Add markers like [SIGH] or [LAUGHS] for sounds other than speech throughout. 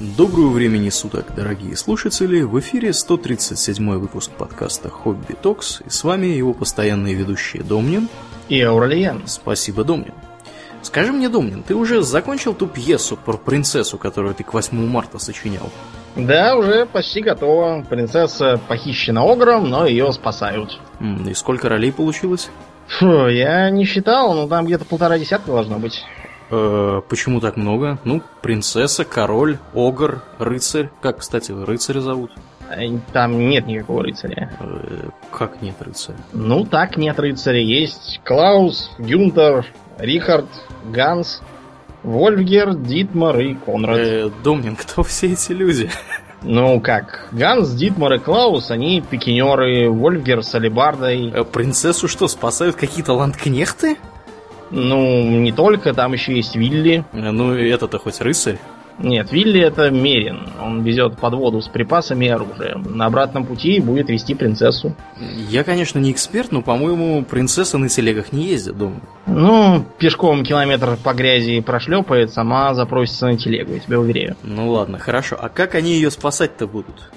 Доброго времени суток, дорогие слушатели! В эфире 137 выпуск подкаста «Хобби Токс» и с вами его постоянные ведущие Домнин и Ауралиен. Спасибо, Домнин. Скажи мне, Домнин, ты уже закончил ту пьесу про принцессу, которую ты к 8 марта сочинял? Да, уже почти готова. Принцесса похищена Огром, но ее спасают. И сколько ролей получилось? Фу, я не считал, но там где-то полтора десятка должно быть. Э, почему так много? Ну, принцесса, король, огр, рыцарь. Как, кстати, рыцаря зовут? Э, там нет никакого рыцаря. Э, как нет рыцаря? Ну, так нет рыцаря. Есть Клаус, Гюнтер, Рихард, Ганс, Вольфгер, Дитмар и Конрад. Э, Домнин, кто все эти люди? Ну как, Ганс, Дитмар и Клаус, они пикинеры, Вольфгер с алебардой. Э, принцессу что, спасают какие-то ландскнехты? Ну, не только, там еще есть Вилли. Ну, это-то хоть рыцарь. Нет, Вилли это Мерин. Он везет подводу с припасами и оружием. На обратном пути будет вести принцессу. Я, конечно, не эксперт, но, по-моему, принцесса на телегах не ездит дома. Ну, пешком километр по грязи прошлепает, сама запросится на телегу, я тебе уверяю. Ну ладно, хорошо. А как они ее спасать-то будут?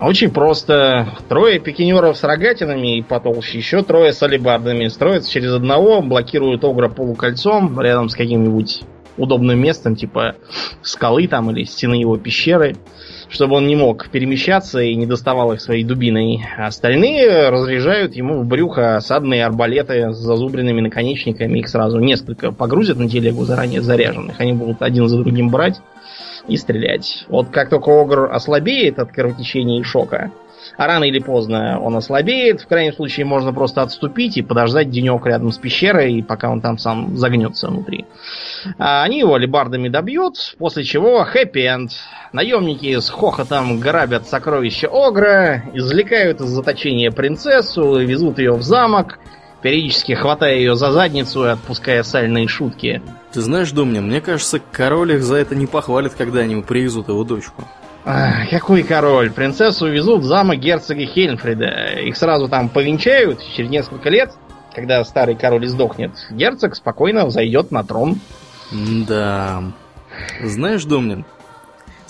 Очень просто. Трое пикинеров с рогатинами и потолще, еще трое с алебардами. Строятся через одного, блокируют огра полукольцом рядом с каким-нибудь удобным местом, типа скалы там или стены его пещеры, чтобы он не мог перемещаться и не доставал их своей дубиной. Остальные разряжают ему в брюхо осадные арбалеты с зазубренными наконечниками. Их сразу несколько погрузят на телегу заранее заряженных. Они будут один за другим брать и стрелять. Вот как только Огр ослабеет от кровотечения и шока, а рано или поздно он ослабеет, в крайнем случае можно просто отступить и подождать денек рядом с пещерой, пока он там сам загнется внутри. А они его алебардами добьют, после чего хэппи-энд. Наемники с хохотом грабят сокровища Огра, извлекают из заточения принцессу, везут ее в замок, периодически хватая ее за задницу и отпуская сальные шутки. Ты знаешь, Домнин, мне кажется, король их за это не похвалит, когда они привезут его дочку. Ах, какой король? Принцессу везут в замок герцога Хельмфрида. Их сразу там повенчают через несколько лет, когда старый король издохнет. Герцог спокойно взойдет на трон. Да. Знаешь, Домнин,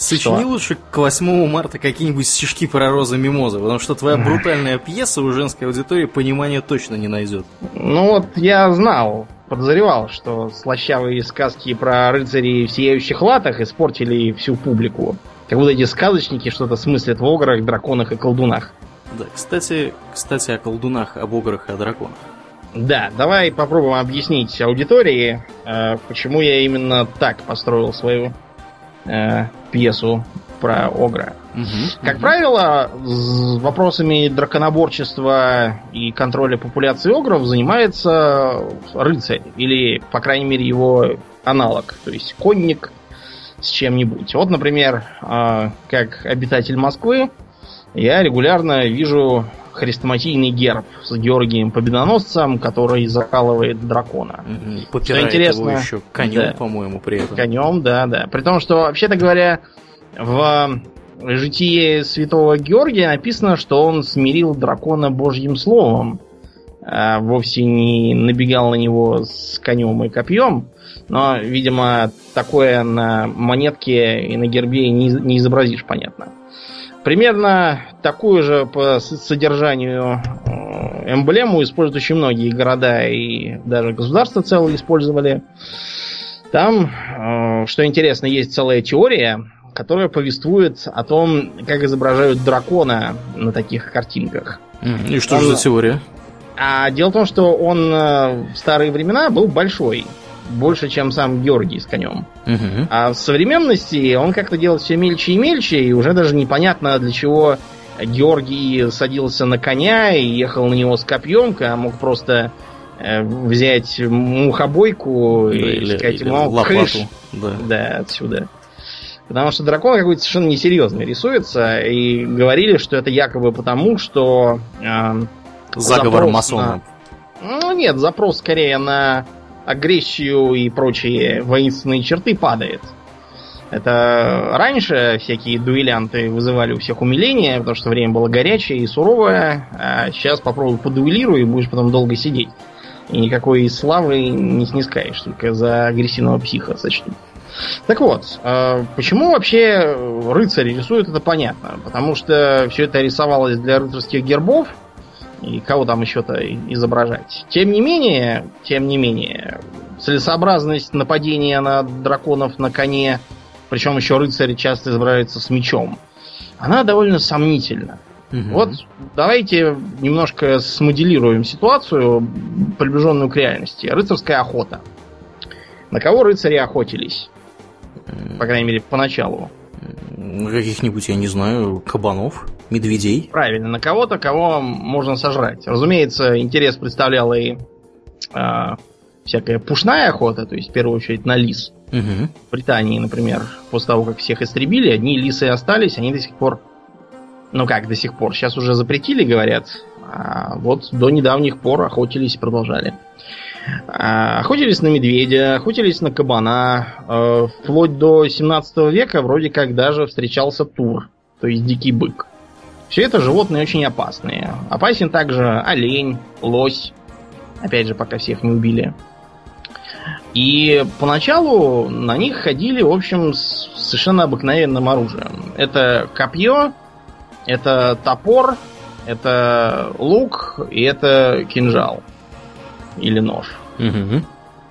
Сочини лучше к 8 марта какие-нибудь стишки про розы мимозы, потому что твоя брутальная пьеса у женской аудитории понимания точно не найдет. Ну вот я знал, подозревал, что слащавые сказки про рыцарей в сияющих латах испортили всю публику. Как будто эти сказочники что-то смыслят в ограх, драконах и колдунах. Да, кстати, кстати о колдунах, об ограх и о драконах. Да, давай попробуем объяснить аудитории, э, почему я именно так построил свою э, пьесу про Огра. Угу, как угу. правило, с вопросами драконоборчества и контроля популяции Огров занимается рыцарь, или, по крайней мере, его аналог, то есть конник с чем-нибудь. Вот, например, э, как обитатель Москвы, я регулярно вижу хрестоматийный герб с Георгием Победоносцем, который закалывает дракона. Угу. Что интересно, его еще конем, да, по-моему, при этом. Конем, да, да. При том, что, вообще-то говоря, в житии святого Георгия написано, что он смирил дракона божьим словом. А вовсе не набегал на него с конем и копьем. Но, видимо, такое на монетке и на гербе не, не изобразишь, понятно. Примерно такую же по содержанию э, эмблему используют очень многие города и даже государства целые использовали. Там, э, что интересно, есть целая теория, которая повествует о том, как изображают дракона на таких картинках. И что он, же за теория? А дело в том, что он э, в старые времена был большой больше, чем сам Георгий с конем. Угу. А в современности он как-то делает все мельче и мельче, и уже даже непонятно для чего Георгий садился на коня и ехал на него с копьем, а мог просто э, взять мухобойку да, и или, сказать ему лопату. Да. да, отсюда. Потому что дракон какой-то совершенно несерьезный рисуется, и говорили, что это якобы потому, что... Э, Заговор масонов. На... Ну нет, запрос скорее на агрессию и прочие воинственные черты падает. Это раньше всякие дуэлянты вызывали у всех умиление, потому что время было горячее и суровое, а сейчас попробуй подуэлируй и будешь потом долго сидеть. И никакой славы не снискаешь, только за агрессивного психа сочтут. Так вот, э, почему вообще рыцари рисуют, это понятно. Потому что все это рисовалось для рыцарских гербов, и кого там еще-то изображать. Тем не менее, тем не менее, целесообразность нападения на драконов на коне, причем еще рыцари часто изображаются с мечом, она довольно сомнительна. Угу. Вот давайте немножко смоделируем ситуацию, приближенную к реальности. Рыцарская охота. На кого рыцари охотились? По крайней мере, поначалу. Каких-нибудь, я не знаю, кабанов, медведей. Правильно, на кого-то, кого можно сожрать. Разумеется, интерес представляла и э, всякая пушная охота, то есть в первую очередь на лис. Угу. В Британии, например, после того, как всех истребили, одни лисы остались, они до сих пор ну как до сих пор? Сейчас уже запретили, говорят. А вот до недавних пор охотились и продолжали. А, охотились на медведя, охотились на кабана. А, вплоть до 17 века вроде как даже встречался тур, то есть дикий бык. Все это животные очень опасные. Опасен также олень, лось. Опять же, пока всех не убили. И поначалу на них ходили, в общем, с совершенно обыкновенным оружием. Это копье, это топор, это лук и это кинжал. Или нож.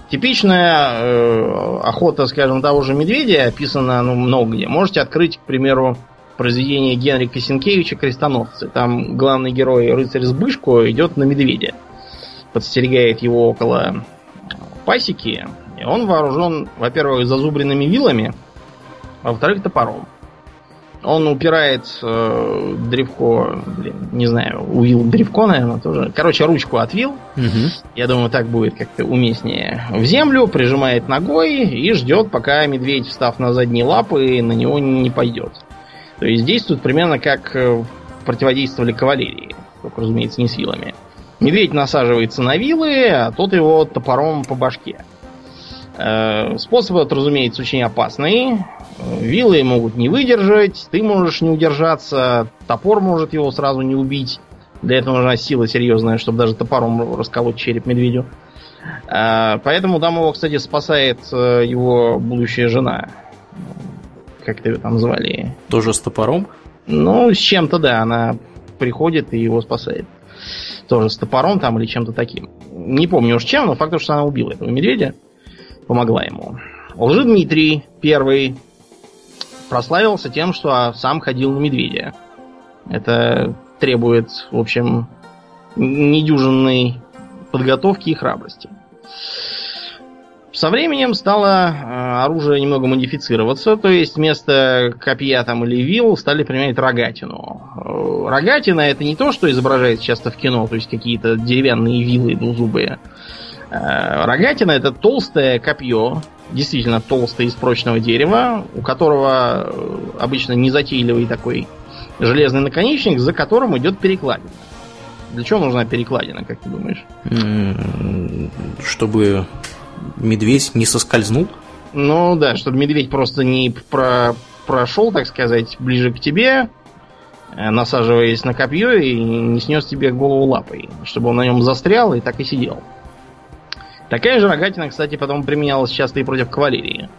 Типичная э, охота, скажем, того же медведя описана ну, много где. Можете открыть, к примеру, произведение Генрика Сенкевича «Крестоносцы». Там главный герой, рыцарь Сбышку, идет на медведя. Подстерегает его около пасеки. И он вооружен, во-первых, зазубренными вилами, а во-вторых, топором. Он упирает э, древко, блин, не знаю, увил древко, наверное, тоже. Короче, ручку отвил. Угу. Я думаю, так будет как-то уместнее. В землю прижимает ногой и ждет, пока медведь, встав на задние лапы, на него не пойдет. То есть действует примерно как э, противодействовали кавалерии. Только, разумеется, не с вилами. Медведь насаживается на вилы, а тот его топором по башке. Э, способ этот, разумеется, очень опасный. Вилы могут не выдержать, ты можешь не удержаться, топор может его сразу не убить. Для этого нужна сила серьезная, чтобы даже топором расколоть череп медведю. А, поэтому там его, кстати, спасает э, его будущая жена. Как ты ее там звали? Тоже с топором? Ну, с чем-то, да. Она приходит и его спасает. Тоже с топором там или чем-то таким. Не помню уж чем, но факт, что она убила этого медведя. Помогла ему. Лжи Дмитрий первый прославился тем, что сам ходил на медведя. Это требует, в общем, недюжинной подготовки и храбрости. Со временем стало э, оружие немного модифицироваться, то есть вместо копья там или вил стали применять рогатину. Э, рогатина это не то, что изображается часто в кино, то есть какие-то деревянные вилы двузубые. Э, рогатина это толстое копье, действительно толстое из прочного дерева, у которого э, обычно незатейливый такой железный наконечник, за которым идет перекладина. Для чего нужна перекладина, как ты думаешь? Чтобы медведь не соскользнул? Ну да, чтобы медведь просто не про прошел, так сказать, ближе к тебе, э, насаживаясь на копье и не снес тебе голову лапой, чтобы он на нем застрял и так и сидел. Такая же рогатина, кстати, потом применялась часто и против кавалерии.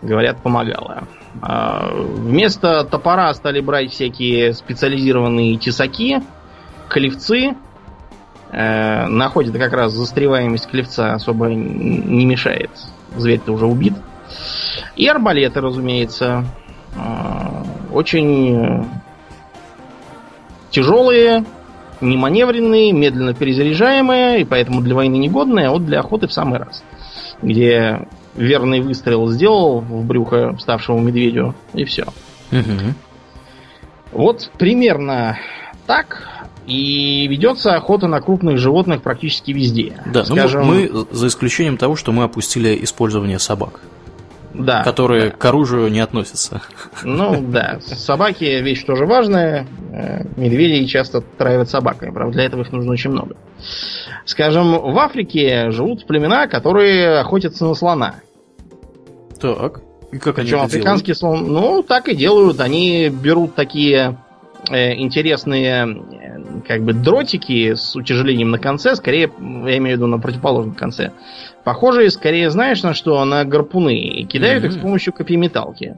Говорят, помогала. А, вместо топора стали брать всякие специализированные тесаки, клевцы. Э, находит как раз застреваемость клевца особо не мешает. Зверь-то уже убит. И арбалеты, разумеется. Э, очень тяжелые, неманевренные, медленно перезаряжаемые, и поэтому для войны негодные, а вот для охоты в самый раз. Где верный выстрел сделал в брюхо ставшему медведю, и все. Угу. Вот примерно так и ведется охота на крупных животных практически везде. Да, ну, Скажем... ну мы за исключением того, что мы опустили использование собак да, которые да. к оружию не относятся. Ну да, собаки вещь тоже важная. Э, медведи часто травят собаками, правда, для этого их нужно очень много. Скажем, в Африке живут племена, которые охотятся на слона. Так. И как Причем они африканский слон, ну, так и делают. Они берут такие э, интересные, как бы дротики с утяжелением на конце, скорее, я имею в виду на противоположном конце, похожие скорее, знаешь, на что? На гарпуны. И кидают mm-hmm. их с помощью копьеметалки.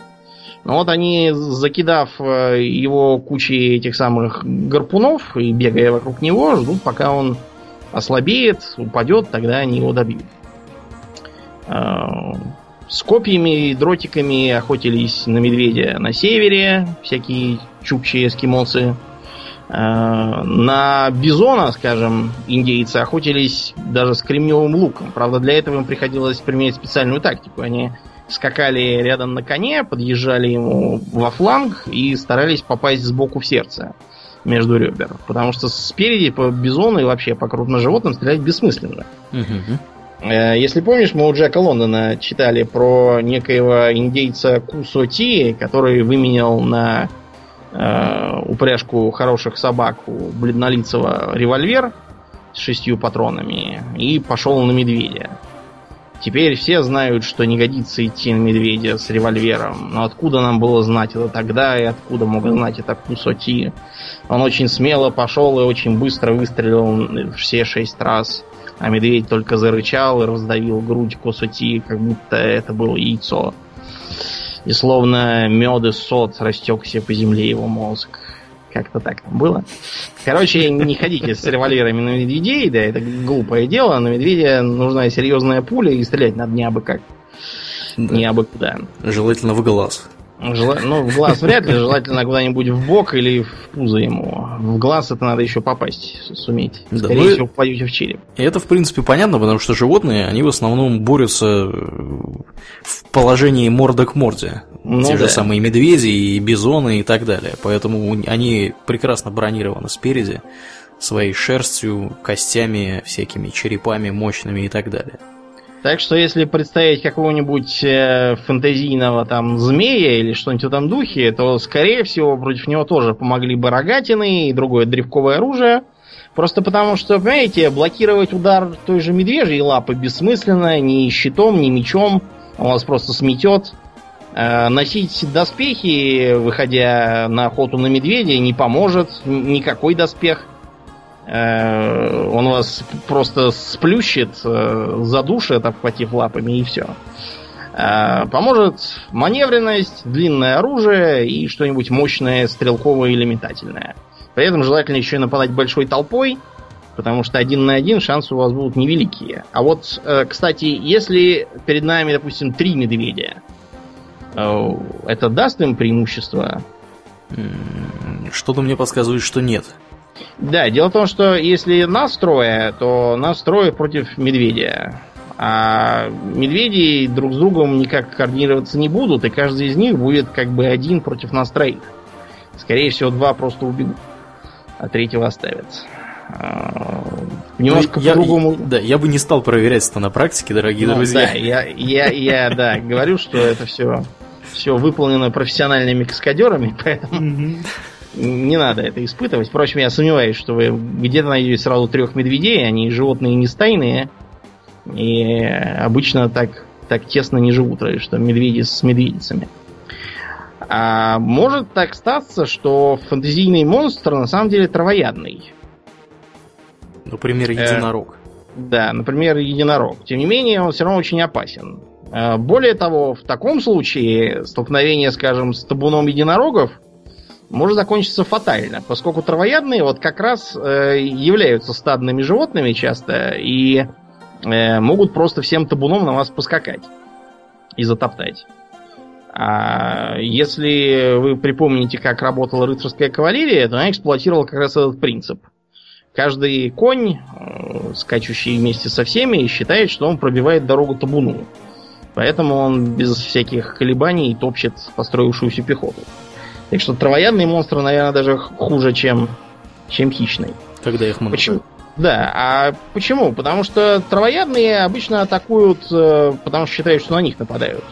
Но вот они, закидав э, его кучей этих самых гарпунов и бегая вокруг него, ждут, пока он ослабеет, упадет, тогда они его добьют. А, с копьями и дротиками охотились на медведя на севере, всякие чукчи эскимосы. А, на бизона, скажем, индейцы охотились даже с кремневым луком. Правда, для этого им приходилось применять специальную тактику. Они скакали рядом на коне, подъезжали ему во фланг и старались попасть сбоку в сердце между ребер. Потому что спереди по бизону и вообще по крупным животным стрелять бессмысленно. Э, если помнишь, мы у Джека Лондона читали про некоего индейца Кусоти, который выменял на э, упряжку хороших собак у бледнолицего револьвер с шестью патронами и пошел на медведя. Теперь все знают, что не годится идти на медведя с револьвером. Но откуда нам было знать это тогда и откуда мог знать это Кусоти? Он очень смело пошел и очень быстро выстрелил все шесть раз. А медведь только зарычал и раздавил грудь Кусоти, как будто это было яйцо. И словно мед и сот растекся по земле его мозг. Как-то так было. Короче, не ходите с револьверами на медведей, да, это глупое дело. На медведя нужна серьезная пуля и стрелять надо не абы как. Да. Не абы куда. Желательно в глаз. Жела... Ну, в глаз вряд ли, желательно куда-нибудь в бок или в пузо ему. В глаз это надо еще попасть суметь. Скорее да, ну всего, попадете в череп. И это, в принципе, понятно, потому что животные, они в основном борются в положении морда к морде. Ну, Те да. же самые медведи и бизоны и так далее. Поэтому они прекрасно бронированы спереди своей шерстью, костями, всякими черепами мощными и так далее. Так что если представить какого-нибудь э, фэнтезийного там змея или что-нибудь в этом духе, то, скорее всего, против него тоже помогли бы рогатины и другое древковое оружие. Просто потому что, понимаете, блокировать удар той же медвежьей лапы бессмысленно, ни щитом, ни мечом. Он вас просто сметет. Э, носить доспехи, выходя на охоту на медведя, не поможет никакой доспех. Э, он вас просто сплющит, э, задушит, обхватив лапами, и все. Поможет маневренность, длинное оружие и что-нибудь мощное, стрелковое или метательное. При этом желательно еще и нападать большой толпой, потому что один на один шансы у вас будут невеликие. А вот, кстати, если перед нами, допустим, три медведя, это даст им преимущество? Что-то мне подсказывает, что нет. Да, дело в том, что если нас трое, то нас трое против медведя. А медведи друг с другом никак координироваться не будут, и каждый из них будет как бы один против нас троих. Скорее всего, два просто убегут, а третьего оставят. А, немножко ну, по-другому. Да, я бы не стал проверять это на практике, дорогие ну, друзья. Да, я, я, я да, говорю, что это все, все выполнено профессиональными каскадерами, [LAUGHS] поэтому не надо это испытывать. Впрочем, я сомневаюсь, что вы где-то найдете сразу трех медведей, они животные не стайные. И обычно так, так тесно не живут, разве что медведи с медведицами. А может так статься, что фантазийный монстр на самом деле травоядный. Например, э, единорог. Э, да, например, единорог. Тем не менее, он все равно очень опасен. Э, более того, в таком случае столкновение, скажем, с табуном единорогов может закончиться фатально, поскольку травоядные вот как раз э, являются стадными животными часто и э, могут просто всем табуном на вас поскакать и затоптать. А если вы припомните, как работала рыцарская кавалерия, то она эксплуатировала как раз этот принцип. Каждый конь, э, скачущий вместе со всеми, считает, что он пробивает дорогу табуну. Поэтому он без всяких колебаний топчет построившуюся пехоту. Так что травоядные монстры, наверное, даже хуже, чем, чем хищные. Когда их много. Почему? Да, а почему? Потому что травоядные обычно атакуют, э, потому что считают, что на них нападают.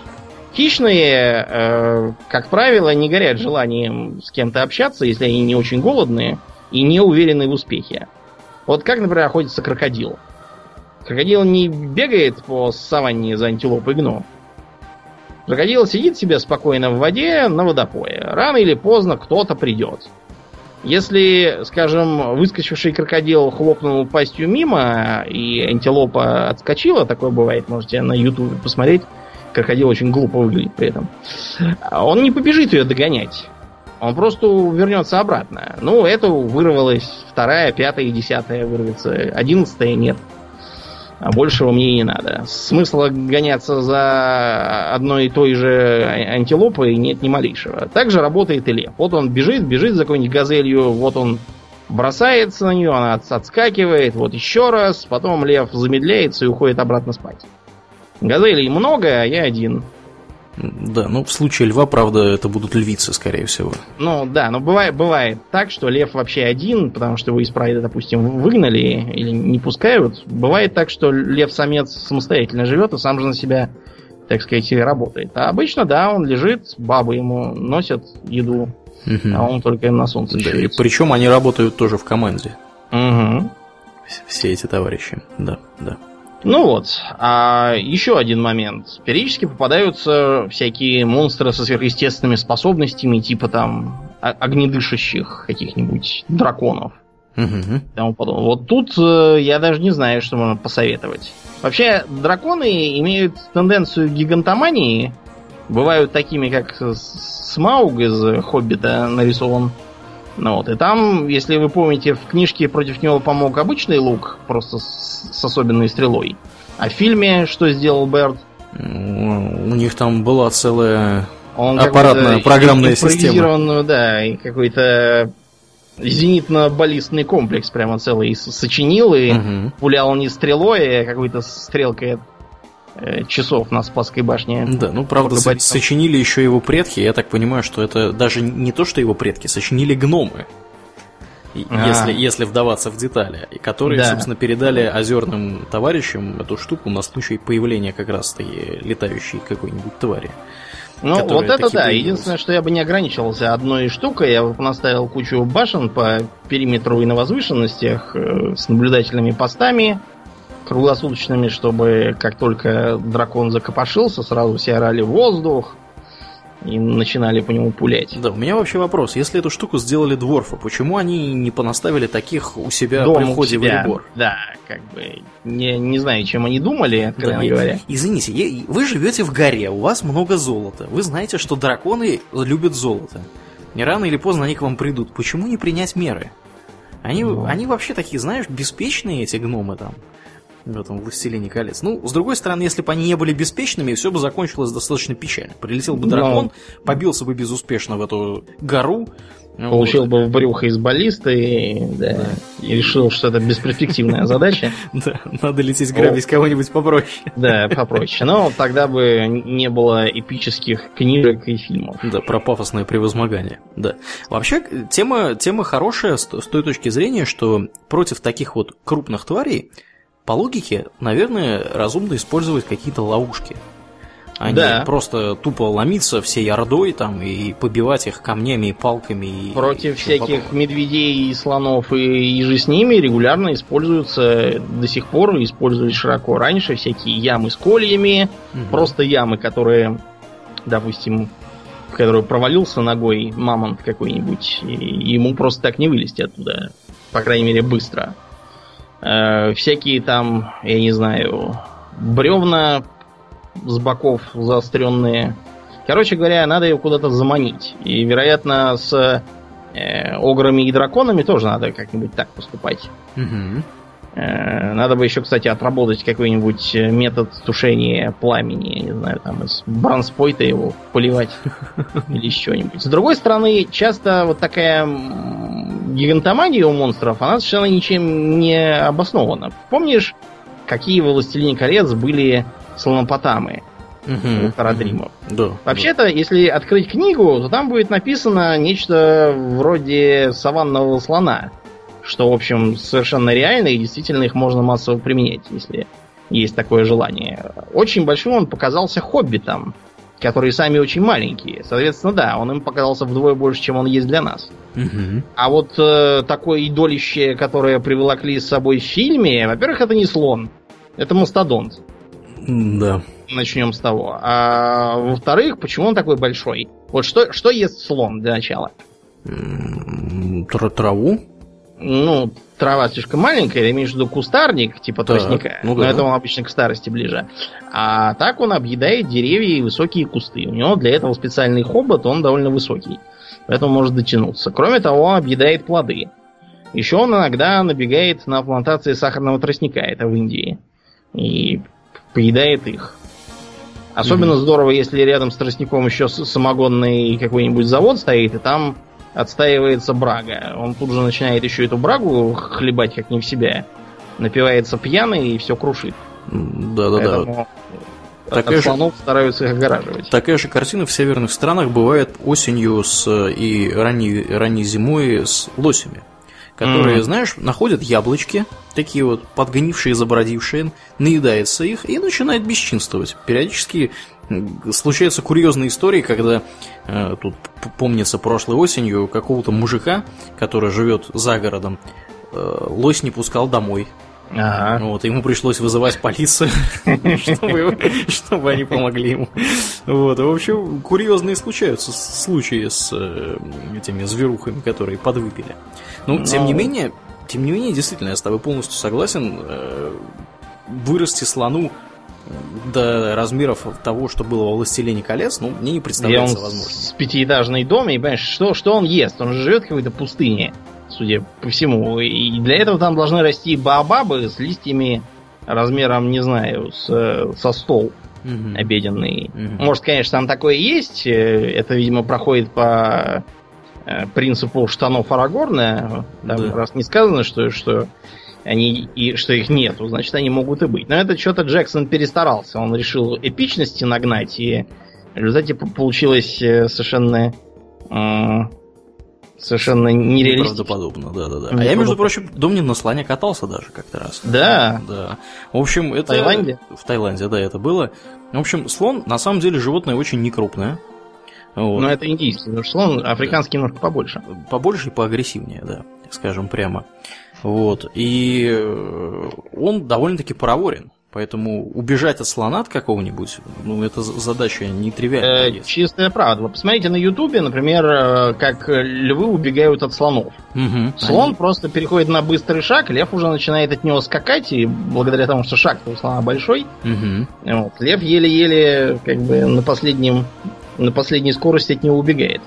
Хищные, э, как правило, не горят желанием с кем-то общаться, если они не очень голодные и не уверены в успехе. Вот как, например, охотится крокодил. Крокодил не бегает по саванне за антилопой гну, Крокодил сидит себе спокойно в воде на водопое. Рано или поздно кто-то придет. Если, скажем, выскочивший крокодил хлопнул пастью мимо, и антилопа отскочила, такое бывает, можете на ютубе посмотреть, крокодил очень глупо выглядит при этом. Он не побежит ее догонять. Он просто вернется обратно. Ну, это вырвалось вторая, пятая, десятая вырвется. Одиннадцатая нет. А большего мне и не надо. Смысла гоняться за одной и той же антилопой нет ни малейшего. Также работает и лев. Вот он бежит, бежит за какой-нибудь газелью, вот он бросается на нее, она отскакивает, вот еще раз, потом лев замедляется и уходит обратно спать. Газелей много, а я один. Да, ну в случае льва, правда, это будут львицы, скорее всего. Ну да, но бывает, бывает так, что лев вообще один, потому что вы из прайда, допустим, выгнали или не пускают. Бывает так, что лев-самец самостоятельно живет и сам же на себя, так сказать, работает. А обычно, да, он лежит, бабы ему носят еду, угу. а он только на солнце да, и Причем они работают тоже в команде. Угу. Все эти товарищи, да, да. Ну вот, а еще один момент. Периодически попадаются всякие монстры со сверхъестественными способностями, типа там огнедышащих каких-нибудь драконов. Угу. Тому подобное. Вот тут э, я даже не знаю, что можно посоветовать. Вообще, драконы имеют тенденцию гигантомании. Бывают такими, как Смауг из Хоббита нарисован. Ну вот, и там, если вы помните, в книжке против него помог обычный лук, просто с, с особенной стрелой. А в фильме что сделал Берт? У них там была целая Он аппаратная программная система. Да, и какой-то зенитно-баллистный комплекс прямо целый сочинил и угу. пулял не стрелой, а какой-то стрелкой часов на Спасской башне. Да, ну правда, со- сочинили еще его предки. Я так понимаю, что это даже не то, что его предки, сочинили гномы. А. Если, если вдаваться в детали, которые, да. собственно, передали озерным товарищам эту штуку на случай появления как раз-таки летающей какой-нибудь твари. Ну, вот это да. Появилась. Единственное, что я бы не ограничивался одной штукой, я бы наставил кучу башен по периметру и на возвышенностях э, с наблюдательными постами, круглосуточными, чтобы как только дракон закопошился, сразу все орали воздух и начинали по нему пулять. Да, у меня вообще вопрос. Если эту штуку сделали дворфа, почему они не понаставили таких у себя Дом при входе в Элибор? Да, как бы не, не знаю, чем они думали, откровенно да, говоря. Извините, вы живете в горе, у вас много золота. Вы знаете, что драконы любят золото. Не рано или поздно они к вам придут. Почему не принять меры? Они, ну. они вообще такие, знаешь, беспечные, эти гномы там в этом «Властелине колец». Ну, с другой стороны, если бы они не были беспечными, все бы закончилось достаточно печально. Прилетел бы дракон, Но... побился бы безуспешно в эту гору, Получил вот. бы в брюхо из баллиста и, да, да. и решил, что это бесперспективная задача. [LAUGHS] Да, надо лететь грабить кого-нибудь попроще. [LAUGHS] Да, попроще. Но тогда бы не было эпических книжек и фильмов. Да, про пафосное превозмогание. Да. Вообще, тема, тема хорошая с той точки зрения, что против таких вот крупных тварей по логике, наверное, разумно использовать какие-то ловушки. А да. не просто тупо ломиться всей ордой там и побивать их камнями и палками. Против и всяких подобное. медведей и слонов и, и же с ними регулярно используются до сих пор, использовались широко раньше всякие ямы с кольями, угу. просто ямы, которые, допустим, в которую провалился ногой мамонт какой-нибудь, и ему просто так не вылезти оттуда, по крайней мере, быстро. Э, всякие там, я не знаю, бревна с боков заостренные. Короче говоря, надо ее куда-то заманить. И, вероятно, с э, ограми и драконами тоже надо как-нибудь так поступать. Угу. Э, надо бы еще, кстати, отработать какой-нибудь э, метод тушения пламени, я не знаю, там из бранспойта его поливать [LAUGHS] или еще нибудь. С другой стороны, часто вот такая гигантомания у монстров, она совершенно ничем не обоснована. Помнишь, какие в «Властелине колец» были слонопотамы? Угу. у Тарадримов. Да. Вообще-то, да. если открыть книгу, то там будет написано нечто вроде саванного слона что, в общем, совершенно реально, и действительно их можно массово применять, если есть такое желание. Очень большим он показался хоббитам, которые сами очень маленькие. Соответственно, да, он им показался вдвое больше, чем он есть для нас. Угу. А вот э, такое идолище, которое приволокли с собой в фильме, во-первых, это не слон, это мастодонт. Да. Начнем с того. А во-вторых, почему он такой большой? Вот что, что ест слон для начала? Траву? Ну, трава слишком маленькая, я имею в виду кустарник, типа Так, тростника. ну но да. это он обычно к старости ближе. А так он объедает деревья и высокие кусты. У него для этого специальный хобот, он довольно высокий. Поэтому может дотянуться. Кроме того, он объедает плоды. Еще он иногда набегает на плантации сахарного тростника, это в Индии. И поедает их. Особенно здорово, если рядом с тростником еще самогонный какой-нибудь завод стоит, и там отстаивается брага. Он тут же начинает еще эту брагу хлебать как не в себя. Напивается пьяный и все крушит. Да-да-да. Поэтому Такая от же- стараются их огораживать. Такая же картина в северных странах бывает осенью с, и ранней, ранней зимой с лосями. Которые, Мгм. знаешь, находят яблочки, такие вот подгнившие, забродившие, наедается их и начинает бесчинствовать. Периодически случаются курьезные истории, когда э, тут помнится прошлой осенью какого-то мужика, который живет за городом, э, лось не пускал домой. Ага. Вот, ему пришлось вызывать полицию, [LAUGHS] чтобы, чтобы они помогли ему. Вот, в общем, курьезные случаются случаи с э, этими зверухами, которые подвыпили. Ну, тем не Ну. менее, тем не менее, действительно, я с тобой полностью согласен. э, Вырасти слону до размеров того, что было во «Властелине колец», ну, мне не представляется возможным. с пятиэтажный дом, и понимаешь, что, что он ест? Он же живет в какой-то пустыне, судя по всему. И для этого там должны расти баобабы с листьями размером, не знаю, с, э, со стол Мгм. обеденный. Мгм. Может, конечно, там такое есть. э, Это, видимо, проходит по э, принципу штанов Арагорна. Там Да. раз не сказано, что, что они и что их нету, значит, они могут и быть. Но это что-то Джексон перестарался. Он решил эпичности нагнать, и в результате по- получилось совершенно совершенно нереалистично. Неправдоподобно, да-да-да. А я, между прочим, Домнин на слоне катался даже как-то раз. Да. Да. В общем, это... Таиланде? В Таиланде, да, это было. В общем, слон, на самом деле, животное очень некрупное. Вот. Но это индийский, потому что слон африканский немножко побольше. Побольше и поагрессивнее, да, скажем прямо. Вот. И э, он довольно-таки проворен. Поэтому убежать от слона от какого-нибудь, ну, это задача Э, нетривиальная. чистая правда. Вы посмотрите на Ютубе, например, э, как э, львы убегают от слонов. Мгм. Слон Они- просто переходит на быстрый шаг, лев уже начинает от него скакать, и благодаря тому, что шаг у слона большой, Мгм. вот, лев еле-еле как бы на последнем на последней скорости от него убегает.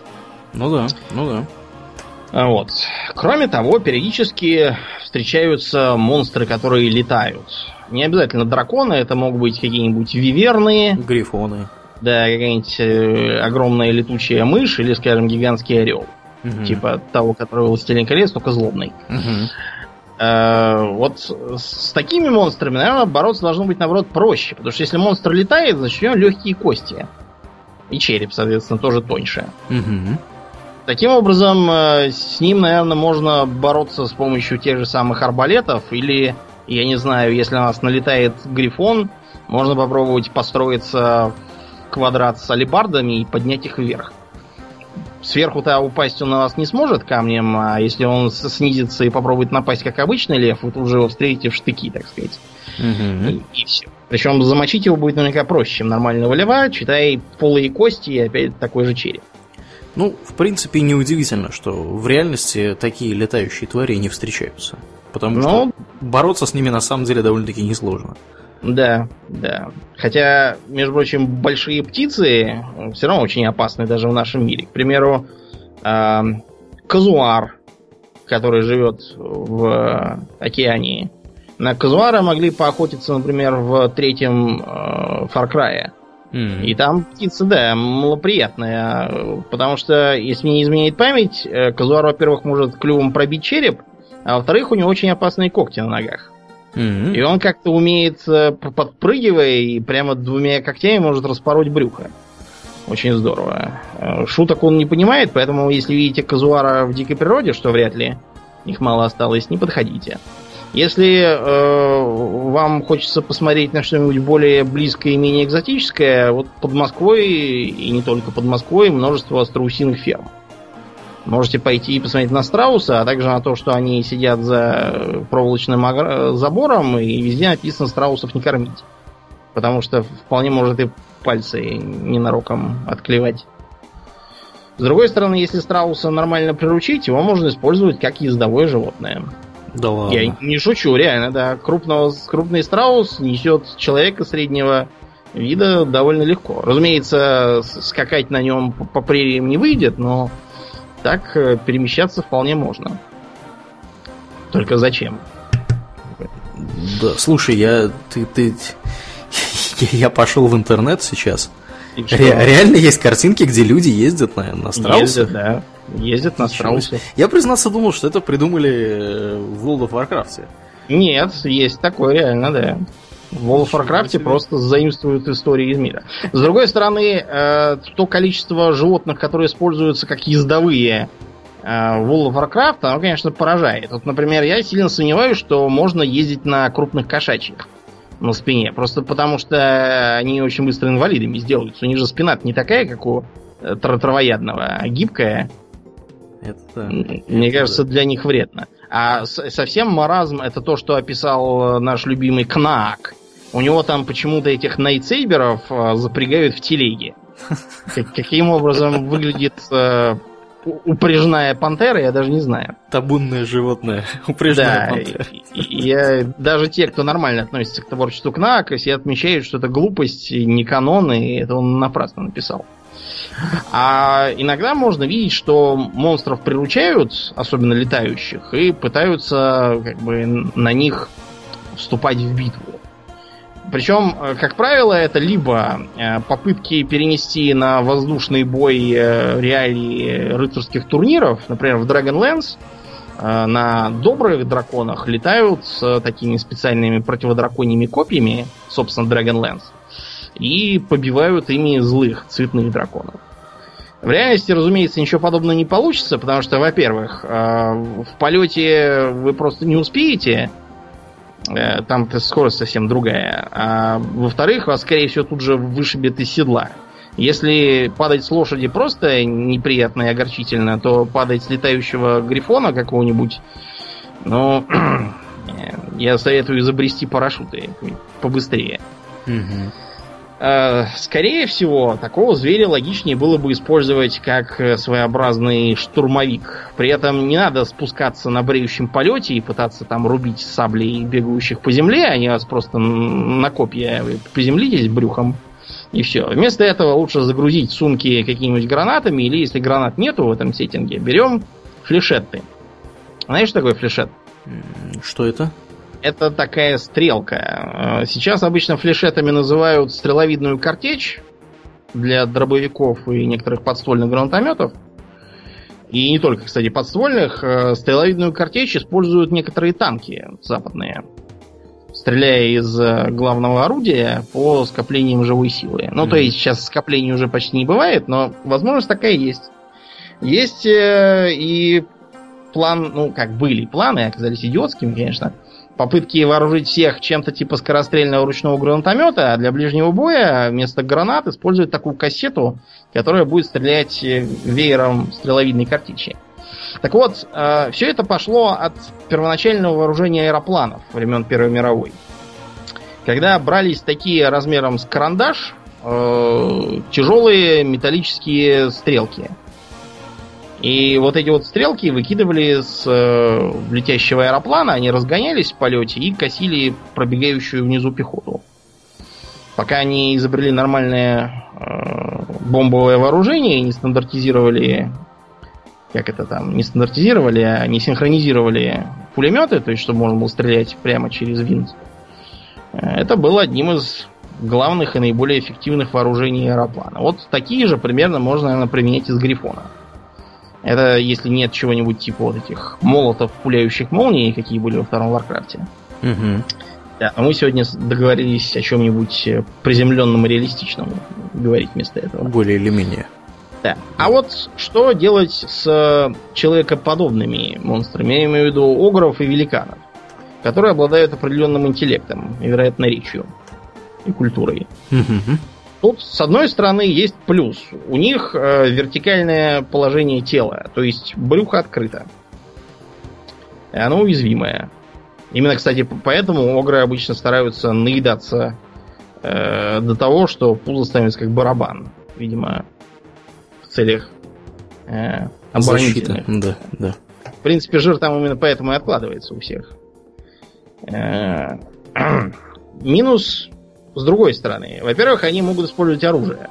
Ну да, ну да. А Вот. Кроме того, периодически встречаются монстры, которые летают. Не обязательно драконы, это могут быть какие-нибудь виверны, Грифоны. да, какая-нибудь э, огромная летучая мышь или, скажем, гигантский орел. Мгм. Типа того, который «Властелин колец», только злобный. Э, вот с такими монстрами, наверное, бороться должно быть, наоборот, проще. Потому что если монстр летает, значит, у него легкие кости. И череп, соответственно, тоже тоньше. Мгм. Таким образом, э, с ним, наверное, можно бороться с помощью тех же самых арбалетов. Или, я не знаю, если на нас налетает грифон, можно попробовать построиться квадрат с алебардами и поднять их вверх. Сверху-то упасть он на нас не сможет камнем, а если он снизится и попробует напасть как обычный лев, вы тут уже его встретите в штыки, так сказать. Мгм. И, все. Причем замочить его будет наверняка проще, чем нормального льва, читай полые кости и опять такой же череп. Ну, в принципе, неудивительно, что в реальности такие летающие твари не встречаются. Потому Ну, что бороться с ними на самом деле довольно-таки несложно. Да, да. Хотя, между прочим, большие птицы все равно очень опасны даже в нашем мире. К примеру, эм, казуар, который живет в э, океании. На казуара могли поохотиться, например, в третьем э, Far Cry. И там птица, да, малоприятная. э, Потому что, если не изменяет память, э, казуар, во-первых, может клювом пробить череп, а во-вторых, у него очень опасные когти на ногах. М. И он как-то умеет, э, подпрыгивая, и прямо двумя когтями может распороть брюхо. Очень здорово. Э, Шуток он не понимает, поэтому если видите казуара в дикой природе, что вряд ли их мало осталось, не подходите. Если э, вам хочется посмотреть на что-нибудь более близкое и менее экзотическое, вот под Москвой, и не только под Москвой, множество страусиных ферм. Можете пойти и посмотреть на страуса, а также на то, что они сидят за проволочным забором, и везде написано страусов не кормить. Потому что вполне может и пальцы ненароком отклевать. С другой стороны, если страуса нормально приручить, его можно использовать как ездовое животное. Да ладно. Я не шучу, реально, да. Крупного, крупный страус несет человека среднего вида довольно легко. Разумеется, скакать на нем по прериям не выйдет, но так э, перемещаться вполне можно. Только зачем? Да, слушай, я ты ты [LAUGHS] я пошел в интернет сейчас. Ре- реально есть картинки, где люди ездят на, на страусах? Ездят, да. Ездят на страусах. Я, признаться, думал, что это придумали э, в World of Warcraft. Нет, есть такое реально, да. В World of Warcraft просто заимствуют истории из мира. С другой стороны, э, то количество животных, которые используются как ездовые э, в World of Warcraft, оно, конечно, поражает. Вот, например, я сильно сомневаюсь, что можно ездить на крупных кошачьих на спине. Просто потому что они очень быстро инвалидами сделаются. У них же спина не такая, как у э, травоядного, а гибкая. Это, Мне это кажется, да. для них вредно. А совсем маразм это то, что описал наш любимый Кнак. У него там почему-то этих найтсейберов э, запрягают в телеге. [LAUGHS] Каким образом выглядит э, упряжная пантера, я даже не знаю. Табунное животное. [LAUGHS] Упряжная да, пантера. Я, даже те, кто нормально относится к творчеству Кнака, все отмечают, что это глупость, не канон, и это он напрасно написал. А иногда можно видеть, что монстров приручают, особенно летающих, и пытаются как бы на них вступать в битву. Причем, э, как правило, это либо э, попытки перенести на воздушный бой э, реалии рыцарских турниров, например, в Dragonlance на добрых драконах летают с такими специальными противодраконьими копьями, собственно, Dragonlance, и побивают ими злых цветных драконов. В реальности, разумеется, ничего подобного не получится, потому что, во-первых, в полете вы просто не успеете Э, там-то скорость совсем другая. А во-вторых, вас, скорее всего, тут же вышибет из седла. Если падать с лошади просто неприятно и огорчительно, то падать с летающего грифона какого-нибудь, ну, [CLEARS THROAT] я советую изобрести парашюты побыстрее. Угу. Э, скорее всего, такого зверя логичнее было бы использовать как э, своеобразный штурмовик. При этом не надо спускаться на бреющем полете и пытаться там рубить саблей бегающих по земле. Они вас просто на копья приземлитесь брюхом. И все. Вместо этого лучше загрузить сумки какими-нибудь гранатами, или если гранат нету в этом сеттинге, берем флешетты. Знаешь, что такое флешет? Что это? Это такая стрелка. Э, сейчас обычно флешетами называют стреловидную картечь для дробовиков и некоторых подствольных гранатометов. И не только, кстати, подствольных. Э, стреловидную картечь используют некоторые танки западные. Стреляя из э, главного орудия по скоплениям живой силы. Ну, mm-hmm. то есть сейчас скоплений уже почти не бывает, но возможность такая есть. Есть и план, ну, как были планы, оказались идиотскими, конечно, попытки вооружить всех чем-то типа скорострельного ручного гранатомета, а для ближнего боя вместо гранат используют такую кассету, которая будет стрелять э, веером стреловидной картечи. Так вот, э, все это пошло от первоначального вооружения аэропланов времен Первой мировой. Когда брались такие размером с карандаш, э, тяжелые металлические стрелки – и вот эти вот стрелки выкидывали с э, летящего аэроплана, они разгонялись в полете и косили пробегающую внизу пехоту. Пока они изобрели нормальное э, бомбовое вооружение и не стандартизировали, как это там, не стандартизировали, а не синхронизировали пулеметы, то есть чтобы можно было стрелять прямо через винт. Э, это было одним из главных и наиболее эффективных вооружений аэроплана. Вот такие же примерно можно, наверное, применять и с грифона. Это если нет чего-нибудь типа вот этих молотов, пуляющих молнии, какие были во втором Варкрафте. Угу. Да, а мы сегодня договорились о чем-нибудь э, приземленном и реалистичном говорить вместо этого. Более или менее. Да. А вот что делать с человекоподобными монстрами? Я имею в виду огров и великанов, которые обладают определенным интеллектом и, вероятно, речью и культурой. Угу. Тут, с одной стороны, есть плюс. У них э, вертикальное положение тела, то есть брюхо открыто. И оно уязвимое. Именно, кстати, поэтому огры обычно стараются наедаться э, до того, что пузо становится как барабан. Видимо, в целях э, оборонительных. Да, да. В принципе, жир там именно поэтому и откладывается у всех. Э, [CLEARS THROAT] минус с другой стороны. Во-первых, они могут использовать оружие.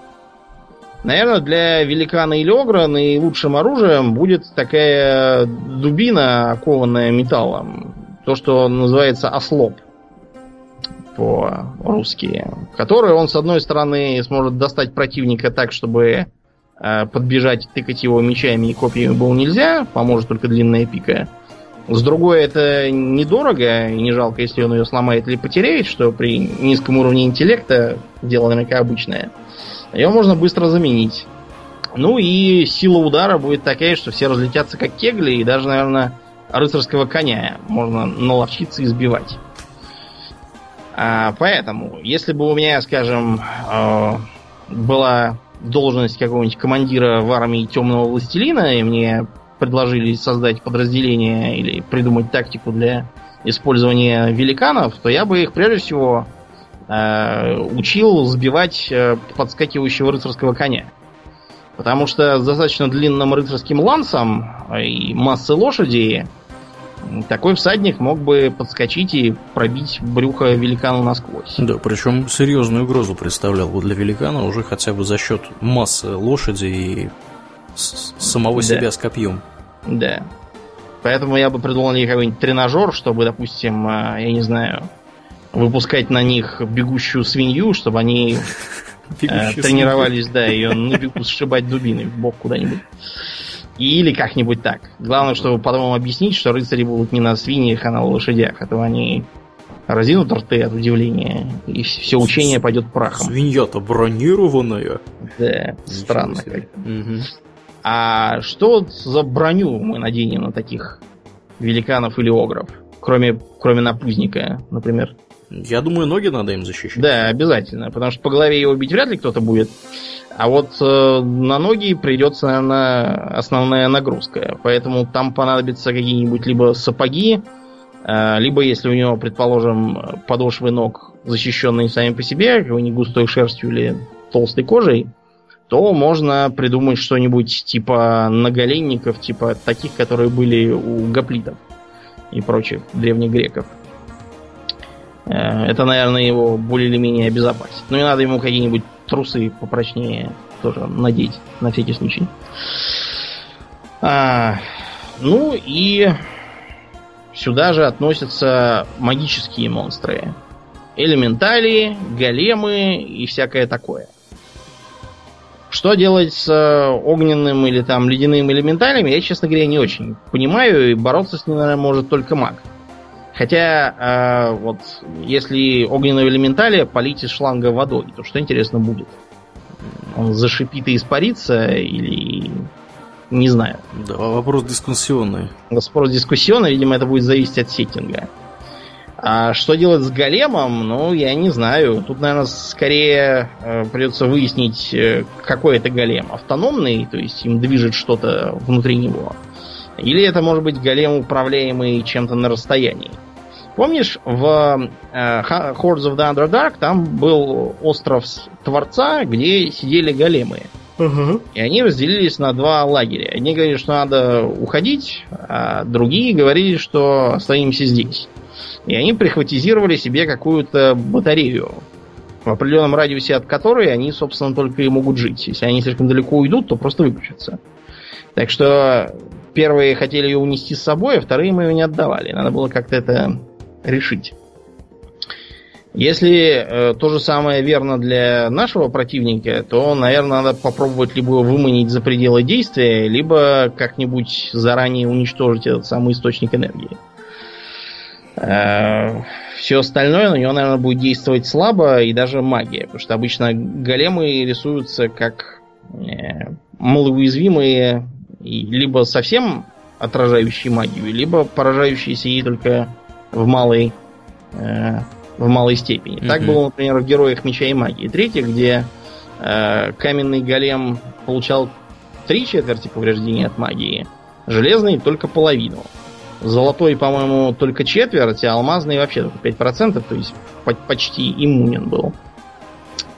Наверное, для великана или огра наилучшим оружием будет такая дубина, окованная металлом. То, что называется ослоп по-русски. Который он, с одной стороны, сможет достать противника так, чтобы э, подбежать, тыкать его мечами и копьями было нельзя. Поможет только длинная пика. С другой, это недорого и не жалко, если он ее сломает или потеряет, что при низком уровне интеллекта дело наверняка обычное. Ее можно быстро заменить. Ну и сила удара будет такая, что все разлетятся как кегли, и даже, наверное, рыцарского коня можно наловчиться и сбивать. А, поэтому, если бы у меня, скажем, э, была должность какого-нибудь командира в армии темного властелина, и мне предложили создать подразделение или придумать тактику для использования великанов, то я бы их прежде всего э, учил сбивать э, подскакивающего рыцарского коня. Потому что с достаточно длинным рыцарским лансом и массой лошади такой всадник мог бы подскочить и пробить брюхо великану насквозь. Да, причем серьезную угрозу представлял бы для великана уже хотя бы за счет массы лошади и самого да. себя с копьем. Да. Поэтому я бы придумал какой-нибудь тренажер, чтобы, допустим, а, я не знаю, выпускать на них бегущую свинью, чтобы они [LAUGHS] э, тренировались, да, ее на бегу [LAUGHS] сшибать дубиной в бок куда-нибудь. Или как-нибудь так. Главное, чтобы потом объяснить, что рыцари будут не на свиньях, а на лошадях. А то они разинут рты от удивления, и все учение пойдет прахом. Свинья-то бронированная. Да, странно как. Угу. А что за броню мы наденем на таких великанов или огров? Кроме, кроме напузника, например. Я думаю, ноги надо им защищать. Да, обязательно. Потому что по голове его бить вряд ли кто-то будет. А вот э, на ноги придется, наверное, основная нагрузка. Поэтому там понадобятся какие-нибудь либо сапоги, э, либо, если у него, предположим, подошвы ног защищенные сами по себе, какой-нибудь густой шерстью или толстой кожей, то можно придумать что-нибудь типа наголенников, типа таких, которые были у гоплитов и прочих древних греков. Э, это, наверное, его более или менее обезопасит. Ну и надо ему какие-нибудь трусы попрочнее тоже надеть, на всякий случай. А, ну и сюда же относятся магические монстры. Элементали, големы и всякое такое. Что делать с э, огненным или там ледяным элементалями, я, честно говоря, не очень понимаю, и бороться с ним, наверное, может только маг. Хотя, э, вот, если огненного элементаля полить из шланга водой, то что интересно будет? Он зашипит и испарится, или... Не знаю. Да, вопрос дискуссионный. Вопрос дискуссионный, видимо, это будет зависеть от сеттинга. А что делать с големом, ну, я не знаю. Тут, наверное, скорее э, придется выяснить, э, какой это голем. Автономный, то есть им движет что-то внутри него. Или это может быть голем, управляемый чем-то на расстоянии. Помнишь, в э, Hordes of the Underdark там был остров Творца, где сидели големы. Угу. И они разделились на два лагеря. Одни говорили, что надо уходить, а другие говорили, что остаемся здесь. И они прихватизировали себе какую-то батарею, в определенном радиусе от которой они, собственно, только и могут жить. Если они слишком далеко уйдут, то просто выключатся. Так что первые хотели ее унести с собой, а вторые мы ее не отдавали. Надо было как-то это решить. Если э, то же самое верно для нашего противника, то, наверное, надо попробовать либо выманить за пределы действия, либо как-нибудь заранее уничтожить этот самый источник энергии. Э, все остальное на него, наверное, будет действовать слабо и даже магия. Потому что обычно големы рисуются как э, малоуязвимые, либо совсем отражающие магию, либо поражающиеся ей только в малой, э, в малой степени. Mm-hmm. Так было, например, в Героях Меча и Магии. Третье, где каменный голем получал три четверти повреждений от магии, железный только половину. Золотой, по-моему, только четверть, а алмазный вообще только 5%, то есть почти иммунен был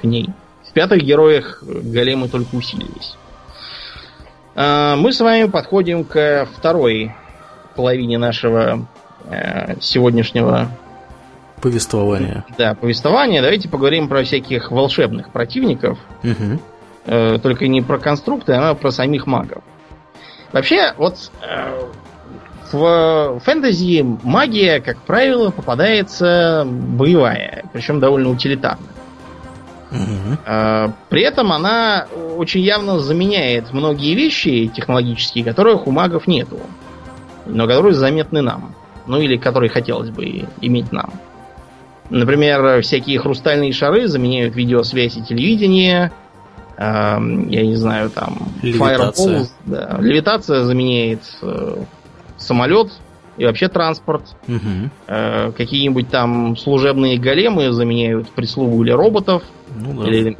к ней. В пятых героях големы только усилились. А, мы с вами подходим к второй половине нашего э, сегодняшнего повествования. Да, повествования. Давайте поговорим про всяких волшебных противников. Угу. Только не про конструкты, а про самих магов. Вообще, вот э, в фэнтези магия, как правило, попадается боевая, причем довольно утилитарная. Угу. При этом она очень явно заменяет многие вещи технологические, которых у магов нету, но которые заметны нам. Ну или которые хотелось бы иметь нам. Например, всякие хрустальные шары заменяют видеосвязь и телевидение. я не знаю, там... Левитация. Fireball, да, левитация заменяет э, самолет и вообще транспорт. Угу. Э, какие-нибудь там служебные големы заменяют прислугу или роботов, Ну да. или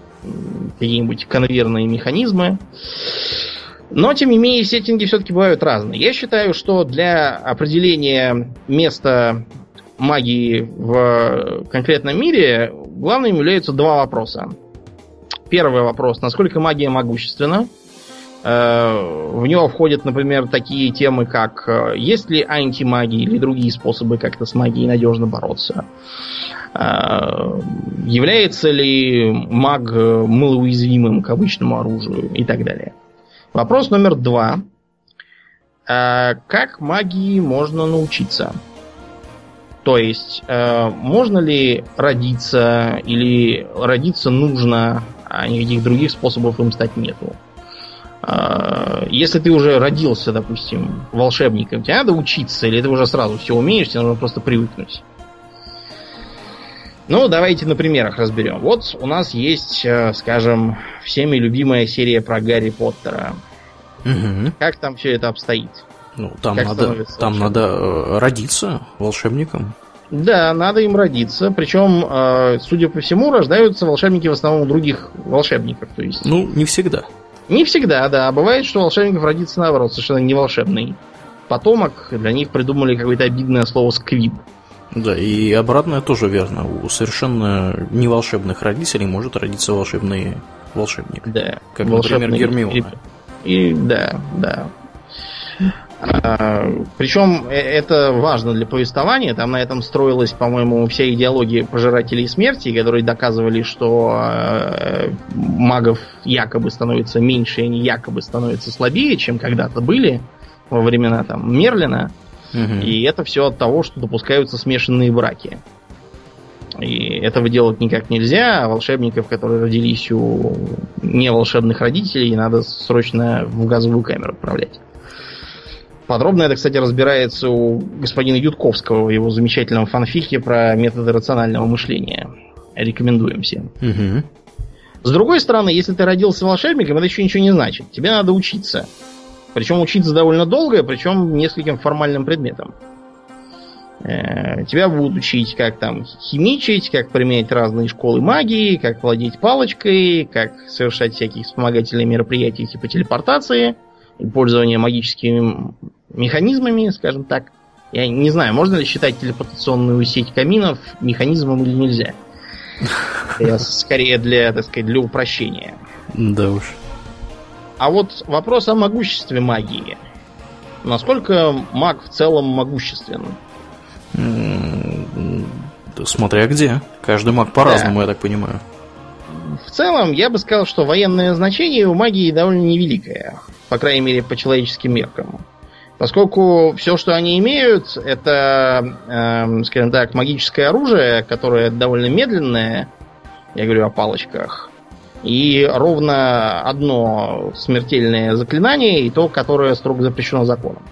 какие-нибудь конвейерные механизмы. Но, тем не менее, сеттинги все-таки бывают разные. Я считаю, что для определения места магии в конкретном мире главным являются два вопроса. Первый вопрос, насколько магия могущественна? Э, В него входят, например, такие темы, как э, есть ли антимагия или другие способы как-то с магией надежно бороться. Э, Является ли маг малоуязвимым к обычному оружию и так далее. Вопрос номер два. Как магии можно научиться? То есть, можно ли родиться или родиться нужно, а никаких других способов им стать нету? Э, Если ты уже родился, допустим, волшебником, тебе надо учиться, или ты уже сразу все умеешь, тебе нужно просто привыкнуть. Ну, давайте на примерах разберем. Вот у нас есть, э, скажем, всеми любимая серия про Гарри Поттера. Мгм. Как там все это обстоит? Ну, там Как надо, там надо э, родиться волшебником. Да, надо им родиться. Причем, э, судя по всему, рождаются волшебники в основном у других волшебников. То есть Ну, не всегда. Не всегда, да. Бывает, что волшебников родится наоборот, совершенно не волшебный потомок. Для них придумали какое-то обидное слово сквиб. Да, и обратное тоже верно. У совершенно неволшебных родителей может родиться волшебный волшебник. Да. Как, например, волшебный Гермиона. реб- И да, да. А, причем э- это важно для повествования. Там на этом строилась, по-моему, вся идеология пожирателей смерти, которые доказывали, что э, магов якобы становится меньше, и они якобы становятся слабее, чем когда-то были во времена там Мерлина. И это все от того, что допускаются смешанные браки. И этого делать никак нельзя, а волшебников, которые родились у неволшебных родителей, надо срочно в газовую камеру отправлять. Подробно это, кстати, разбирается у господина Ютковского в его замечательном фанфике про методы рационального мышления. Рекомендуем всем. Мгм. С другой стороны, если ты родился волшебником, это еще ничего не значит. Тебе надо учиться. Причем учиться довольно долго, причем нескольким формальным предметам. Э, Тебя будут учить, как там химичить, как применять разные школы магии, как владеть палочкой, как совершать всякие вспомогательные мероприятия типа телепортации и пользования магическими механизмами, скажем так. Я не знаю, можно ли считать телепортационную сеть каминов механизмом или нельзя. [LAUGHS] Я скорее для, так сказать, для упрощения. Да уж. А вот вопрос о могуществе магии. Насколько маг в целом могуществен? Да Смотря где. Каждый маг по-разному, я так понимаю. В целом, я бы сказал, что военное значение у магии довольно невеликое. По крайней мере, по человеческим меркам. Поскольку все, что они имеют, это, эм, скажем так, магическое оружие, которое довольно медленное, я говорю о палочках, и ровно одно смертельное заклинание, и то, которое строго запрещено законом.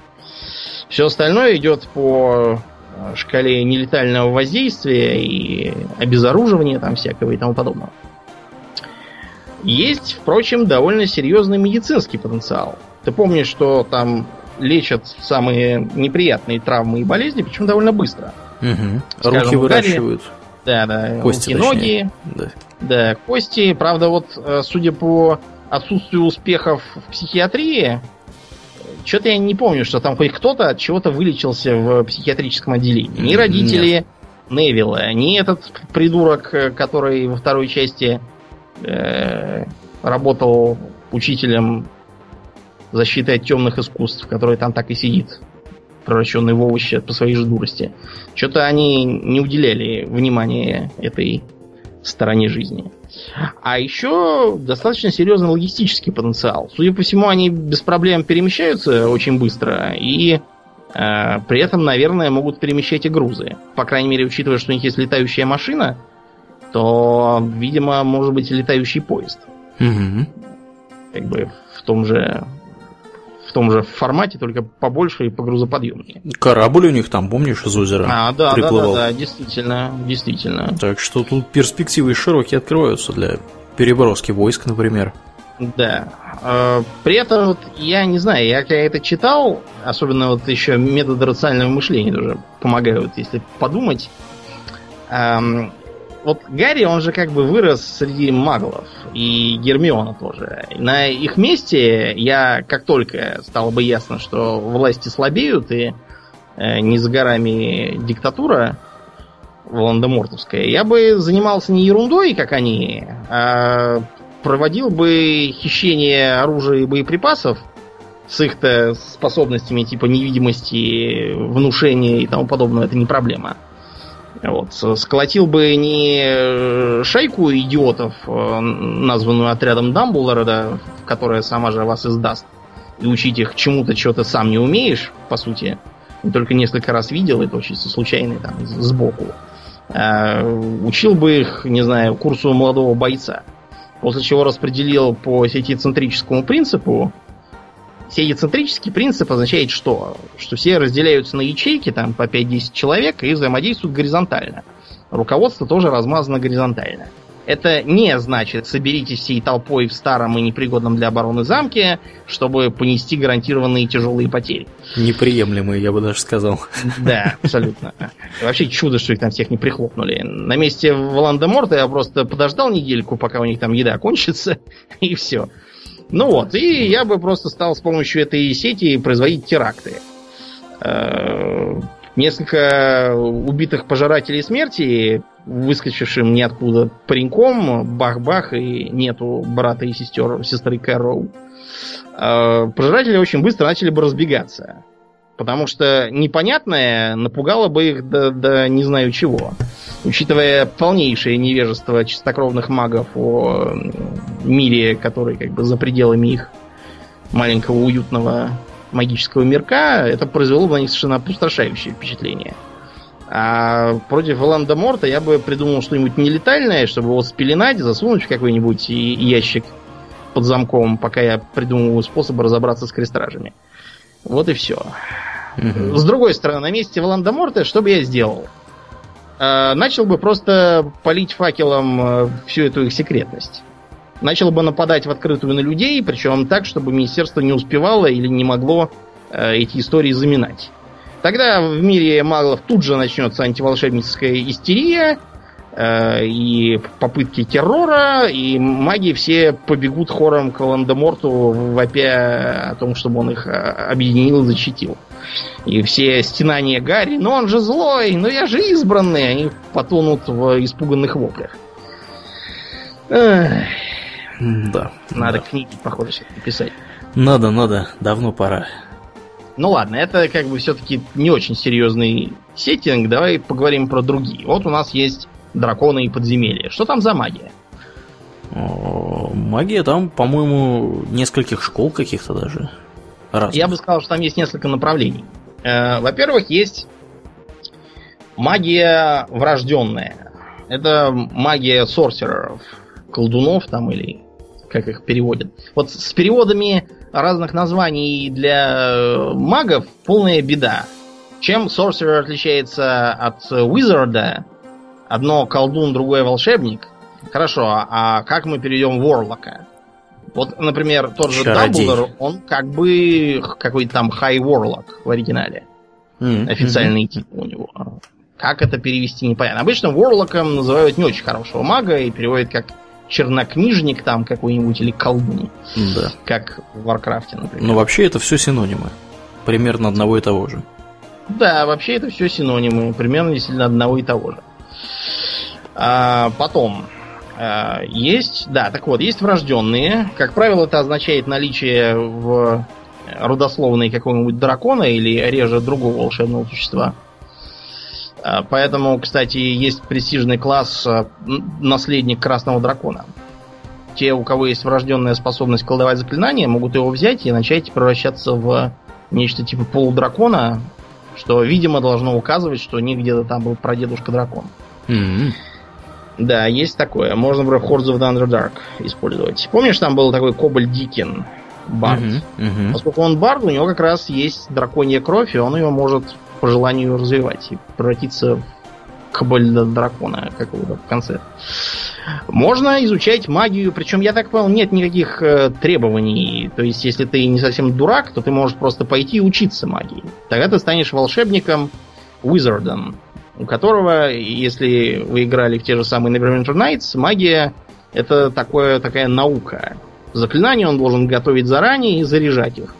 Все остальное идет по э, шкале нелетального воздействия и обезоруживания там всякого и тому подобного. Есть, впрочем, довольно серьезный медицинский потенциал. Ты помнишь, что там лечат самые неприятные травмы и болезни, причем довольно быстро. Мгм. Скажем, Руки выращивают. Да, да, Кости, руки, точнее. ноги, Да. да, кости. Правда, вот, э, судя по отсутствию успехов в психиатрии, что-то я не помню, что там хоть кто-то от чего-то вылечился в психиатрическом отделении. Ни родители Невилла, ни этот придурок, э, который во второй части э, работал учителем защиты от темных искусств, который там так и сидит, превращенный в овощи по своей же дурости. Что-то они не уделяли внимания этой стороне жизни. А еще достаточно серьезный логистический потенциал. Судя по всему, они без проблем перемещаются очень быстро и э, при этом, наверное, могут перемещать и грузы. По крайней мере, учитывая, что у них есть летающая машина, то, видимо, может быть летающий поезд. Угу. Как бы в том же в том же формате, только побольше и погрузоподъемнее. Корабль у них там, помнишь, из озера А, да, приплывал. да, да, да, действительно, действительно. Так что тут перспективы широкие открываются для переброски войск, например. Да. Э, При этом вот, я не знаю, я когда это читал, особенно вот еще методы рационального мышления тоже помогают, если подумать. Эм, Вот Гарри, он же как бы вырос среди маглов, и Гермиона тоже. На их месте я, как только стало бы ясно, что власти слабеют, и э, не за горами диктатура Волан-де-Мортовская, я бы занимался не ерундой, как они, а проводил бы хищение оружия и боеприпасов с их-то способностями типа невидимости, внушения и тому подобное, это не проблема. Вот. Сколотил бы не шайку идиотов, э, названную отрядом Дамблдора, да, которая сама же вас издаст, и учить их чему-то, чего ты сам не умеешь, по сути. И только несколько раз видел, это очень случайно там, сбоку. А, учил бы их, не знаю, курсу молодого бойца. После чего распределил по сетицентрическому принципу. Сетицентрический принцип означает что? Что все разделяются на ячейки, там по 5-10 человек, и взаимодействуют горизонтально. Руководство тоже размазано горизонтально. Это не значит, соберитесь всей толпой в старом и непригодном для обороны замке, чтобы понести гарантированные тяжелые потери. Неприемлемые, я бы даже сказал. Да, абсолютно. Вообще чудо, что их там всех не прихлопнули. На месте Волан-де-Морта я просто подождал недельку, пока у них там еда кончится, [LAUGHS] и все. Ну вот, и я бы просто стал с помощью этой сети производить теракты. Э, Несколько убитых пожирателей смерти, выскочившим ниоткуда пареньком, бах-бах, и нету брата и сестер, сестры Кэрроу. Э, Пожиратели очень быстро начали бы разбегаться. Потому что непонятное напугало бы их до, до не знаю чего. Учитывая полнейшее невежество чистокровных магов о мире, который как бы за пределами их маленького уютного магического мирка, это произвело бы на них совершенно опустошающее впечатление. А против Воланда Морта я бы придумал что-нибудь нелетальное, чтобы его спеленать, засунуть в какой-нибудь ящик под замком, пока я придумываю способы разобраться с крестражами. Вот и все. Мгм. С другой стороны, на месте Волан-де-Морта что бы я сделал? Э, начал бы просто полить факелом э, всю эту их секретность. Начал бы нападать в открытую на людей, причем так, чтобы министерство не успевало или не могло э, эти истории заминать. Тогда в мире маглов тут же начнется антиволшебническая истерия э, и попытки террора, и маги все побегут хором к Волан-де-Морту, вопя о том, чтобы он их объединил и защитил. И все стенания Гарри, но он же злой, но я же избранный, они потонут в испуганных воплях. Эх, Да. надо да. книги, похоже, все-таки писать. Надо, надо, давно пора. Ну ладно, это как бы все-таки не очень серьезный сеттинг. Давай поговорим про другие. Вот у нас есть драконы и подземелья. Что там за магия? Магия там, по-моему, нескольких школ каких-то даже. Разных. Я бы сказал, что там есть несколько направлений. Э, Во-первых, есть магия врожденная. Это магия сорсереров, колдунов там или как их переводят. Вот с переводами разных названий для э, магов полная беда. Чем сорсерер отличается от визарда? Одно колдун, другое волшебник. Хорошо, а- а как мы перейдем Ворлока? Вот, например, тот же Чародей. Дамблдор, он как бы какой-то там High Warlock в оригинале. М, Официальный титул у него. Как это перевести, непонятно. Обычно warlock ом называют не очень хорошего мага и переводят как чернокнижник там какой-нибудь или колдун. Да. Как в Варкрафте, например. Но вообще это все синонимы. Примерно одного и того же. Да, вообще это все синонимы, примерно действительно одного и того же. А, потом есть, да, так вот, есть врожденные. Как правило, это означает наличие в родословной какого-нибудь дракона или реже другого волшебного существа. А, поэтому, кстати, есть престижный класс а, наследник красного дракона. Те, у кого есть врожденная способность колдовать заклинания, могут его взять и начать превращаться в нечто типа полудракона, что, видимо, должно указывать, что у где-то там был прадедушка дракон. Mm-hmm. Да, есть такое. Можно, например, Hordes of the Underdark использовать. Помнишь, там был такой Кобальт Дикин, Бард? Uh-huh, uh-huh. Поскольку он Бард, у него как раз есть драконья кровь, и он ее может по желанию развивать и превратиться в Кобальда дракона, как его в конце. Можно изучать магию, причем, я так понял, нет никаких э, требований. То есть, если ты не совсем дурак, то ты можешь просто пойти и учиться магии. Тогда ты станешь волшебником, wizardом, у которого, если вы играли в те же самые Neverwinter Nights, магия это такое, такая наука. Заклинания он должен готовить заранее и заряжать их.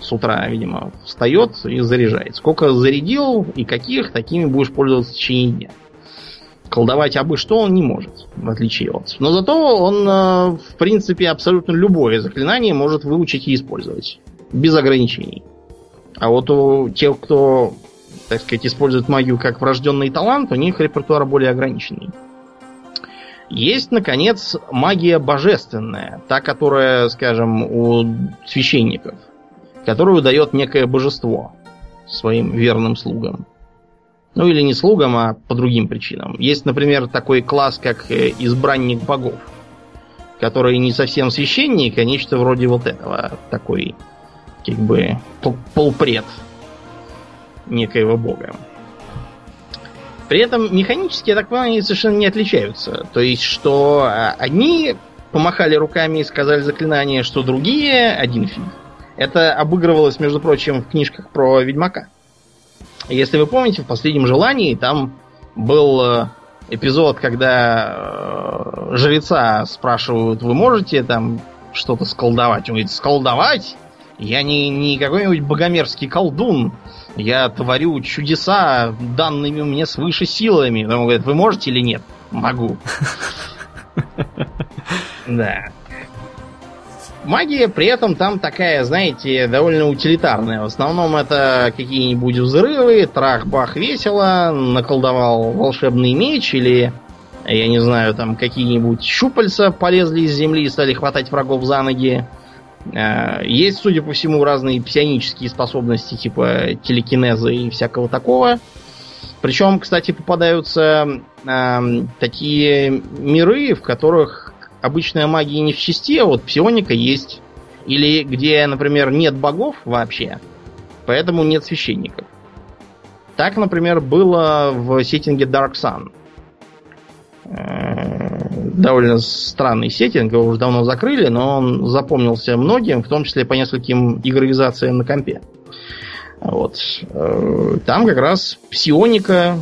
С утра, видимо, встает и заряжает. Сколько зарядил и каких, такими будешь пользоваться в течение дня. Колдовать абы что он не может, в отличие от. Но зато он, э, в принципе, абсолютно любое заклинание может выучить и использовать. Без ограничений. А вот у тех, кто так сказать, используют магию как врожденный талант, у них репертуар более ограниченный. Есть, наконец, магия божественная, та, которая, скажем, у священников, которую дает некое божество своим верным слугам. Ну или не слугам, а по другим причинам. Есть, например, такой класс, как э, избранник богов, который не совсем священник, а нечто вроде вот этого. Такой, как бы, полпред некоего бога. При этом механически, я так понимаю, они совершенно не отличаются. То есть, что а, одни помахали руками и сказали заклинание, что другие один фиг. Это обыгрывалось, между прочим, в книжках про Ведьмака. Если вы помните, в последнем желании там был э, эпизод, когда э, жреца спрашивают, вы можете там что-то сколдовать? Он говорит, сколдовать? Я не, не какой-нибудь богомерзкий колдун. Я творю чудеса данными мне свыше силами. Он говорит, вы можете или нет? Могу. [LAUGHS] Да. Магия при этом там такая, знаете, довольно утилитарная. В основном это какие-нибудь взрывы, трах-бах весело, наколдовал волшебный меч или, я не знаю, там какие-нибудь щупальца полезли из земли и стали хватать врагов за ноги. Э, есть, судя по всему, разные псионические способности, типа телекинеза и всякого такого. Причем, кстати, попадаются э, такие миры, в которых обычная магия не в части, а вот псионика есть. Или где, например, нет богов вообще, поэтому нет священников. Так, например, было в сеттинге Dark Sun. Э, довольно странный сеттинг, его уже давно закрыли, но он запомнился многим, в том числе по нескольким игровизациям на компе. Вот. Э, там как раз псионика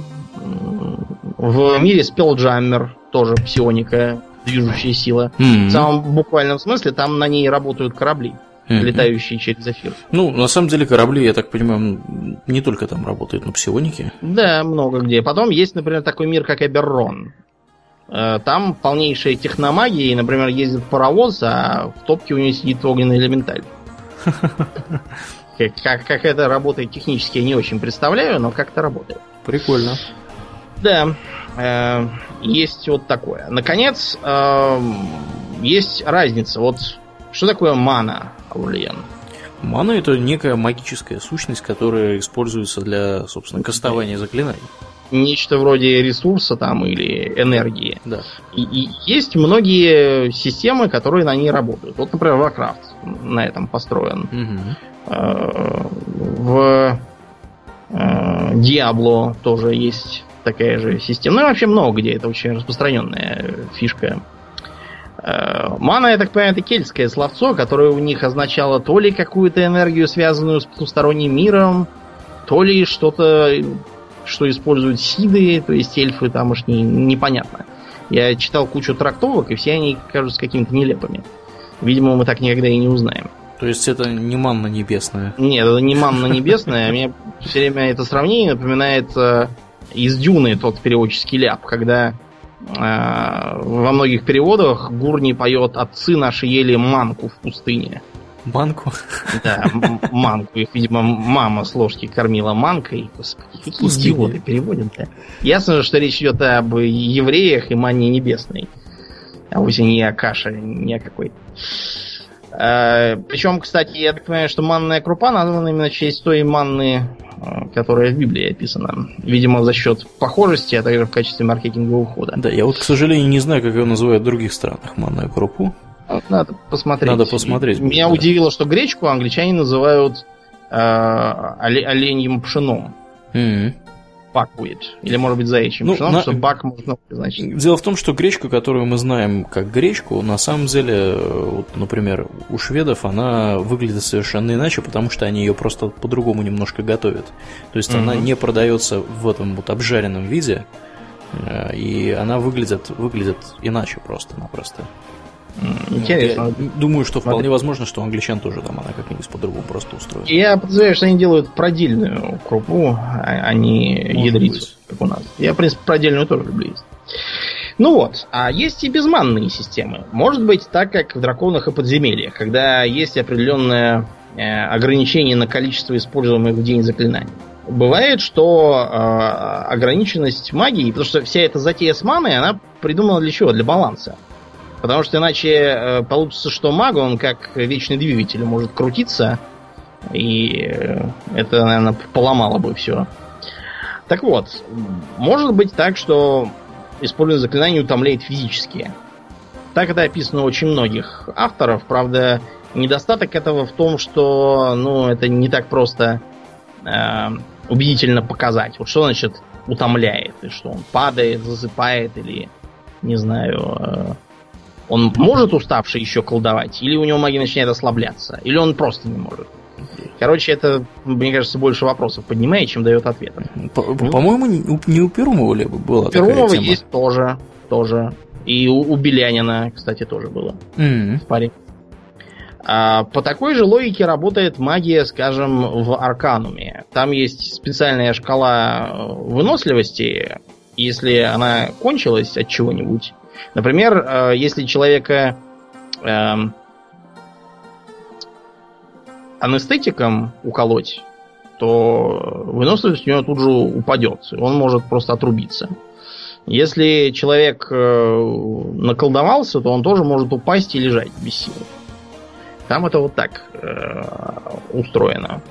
в мире Spelljammer тоже псионика, движущая сила. Mm-hmm. В самом буквальном смысле там на ней работают корабли, mm-hmm. летающие через эфир. Ну, на самом деле корабли, я так понимаю, не только там работают, но псионики. Да, много где. Потом есть, например, такой мир, как Эберрон. Э, там полнейшая техномагия, и, например, ездит паровоз, а в топке у него сидит огненный элементаль. Как, как это работает технически, я не очень представляю, но как это работает. Прикольно. Да, э, есть вот такое. Наконец, э, есть разница. Вот что такое мана, Аурлиен? Мана это некая магическая сущность, которая используется для, собственно, кастования заклинаний нечто вроде ресурса там или энергии. Да. И, и есть многие системы, которые на ней работают. Вот, например, Warcraft на этом построен. Угу. В э, Diablo тоже есть такая же система. Ну и вообще много где. Это очень распространенная фишка. Э, мана, я так понимаю, это кельтское словцо, которое у них означало то ли какую-то энергию, связанную с потусторонним миром, то ли что-то что используют сиды, то есть эльфы там уж не, непонятно. Я читал кучу трактовок, и все они кажутся какими-то нелепыми. Видимо, мы так никогда и не узнаем. То есть это не манна небесная? Нет, это не манна небесная. Мне все время это сравнение напоминает э, из Дюны тот переводческий ляп, когда э, во многих переводах Гурни поет «Отцы наши ели манку в пустыне». Манку? Да, манку. Их, видимо, мама с ложки кормила манкой. Господи, какие идиоты переводят-то. Ясно, что речь идет об евреях и манне небесной. А вовсе не о каше, не о какой. А, причем, кстати, я так понимаю, что манная крупа названа именно в честь той манны, а, которая в Библии описана. Видимо, за счет похожести, а также в качестве маркетингового хода. Да, я вот, к сожалению, не знаю, как ее называют в других странах, манную крупу. Надо посмотреть. Надо посмотреть. Меня да. удивило, что гречку англичане называют э, оленьим пшеном. Mm-hmm. Buckwheat. Или, может быть, заячьим ну, пшеном, на... что бак можно значить. Дело в том, что гречка, которую мы знаем как гречку, на самом деле, вот, например, у шведов она выглядит совершенно иначе, потому что они ее просто по-другому немножко готовят. То есть mm-hmm. она не продается в этом вот обжаренном виде, э, и она выглядит, выглядит иначе просто-напросто. Интересно. Я думаю, что вполне Смотри. возможно, что у англичан тоже там она как-нибудь по-другому просто устроена. Я подозреваю, что они делают продельную крупу, а не ядрицу, как у нас. Я, в принципе, продельную тоже люблю есть. Ну вот, а есть и безманные системы. Может быть так, как в драконах и подземельях, когда есть определенное э, ограничение на количество используемых в день заклинаний. Бывает, что э, ограниченность магии, потому что вся эта затея с маной, она придумана для чего? Для баланса. Потому что иначе э, получится, что маг, он как вечный двигатель может крутиться, и э, это, наверное, поломало бы все. Так вот, может быть так, что использование заклинаний утомляет физически. Так это описано у очень многих авторов. Правда, недостаток этого в том, что ну, это не так просто э, убедительно показать. Вот что значит утомляет? И что он падает, засыпает или, не знаю, э, он может уставший еще колдовать, или у него магия начинает ослабляться, или он просто не может. Короче, это, мне кажется, больше вопросов поднимает, чем дает ответов. По-моему, не у Перумова ли было У Перумова есть тоже, тоже. И у, у Белянина, кстати, тоже было. Mm-hmm. В паре. А, по такой же логике работает магия, скажем, в Аркануме. Там есть специальная шкала э, выносливости. Если она кончилась от чего-нибудь, Например, э, если человека эм, анестетиком уколоть, то выносливость у него тут же упадет. Он может просто отрубиться. Если человек э, наколдовался, то он тоже может упасть и лежать без сил. Там это вот так э, устроено.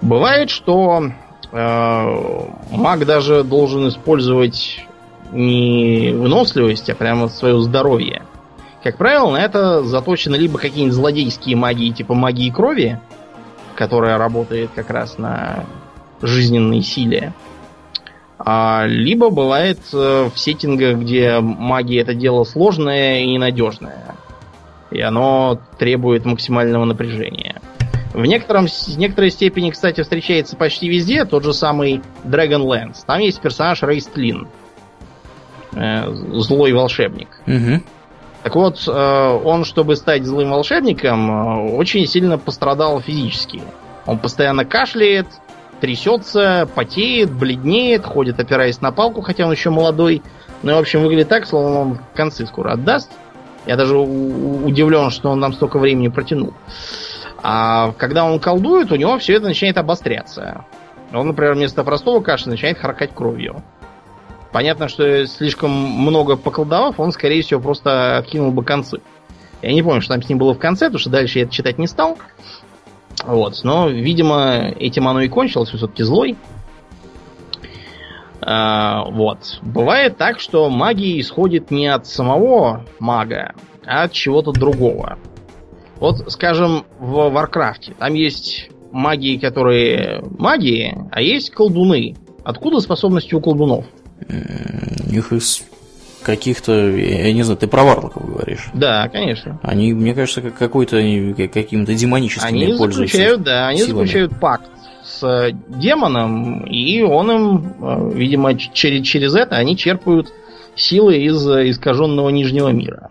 Бывает, что маг даже должен использовать не выносливость, а прямо свое здоровье. Как правило, на это заточены либо какие-нибудь злодейские магии, типа магии крови, которая работает как раз на жизненной силе. А, либо бывает э, в сеттингах, где магия это дело сложное и ненадежное. И оно требует максимального напряжения. В, некотором, в некоторой степени, кстати, встречается почти везде тот же самый Dragonlance. Там есть персонаж Рейстлин. Э, злой волшебник. Угу. Так вот, э, он, чтобы стать злым волшебником, э, очень сильно пострадал физически. Он постоянно кашляет, трясется, потеет, бледнеет, ходит, опираясь на палку, хотя он еще молодой. Ну и, в общем, выглядит так, словно он концы скоро отдаст. Я даже удивлен, что он нам столько времени протянул. А когда он колдует, у него все это начинает обостряться. Он, например, вместо простого кашля начинает харкать кровью. Понятно, что слишком много поколдовав, он, скорее всего, просто откинул бы концы. Я не помню, что там с ним было в конце, потому что дальше я это читать не стал. Вот. Но, видимо, этим оно и кончилось, все-таки злой. А, вот. Бывает так, что магия исходит не от самого мага, а от чего-то другого. Вот, скажем, в Варкрафте. Там есть магии, которые магии, а есть колдуны. Откуда способности у колдунов? У них из каких-то, я не знаю, ты про варлоков говоришь. Да, конечно. Они, мне кажется, как какой-то каким-то демоническим они пользуются. Заключают, да, они силами. заключают пакт с демоном, и он им, э, видимо, через, через это они черпают силы из искаженного нижнего мира.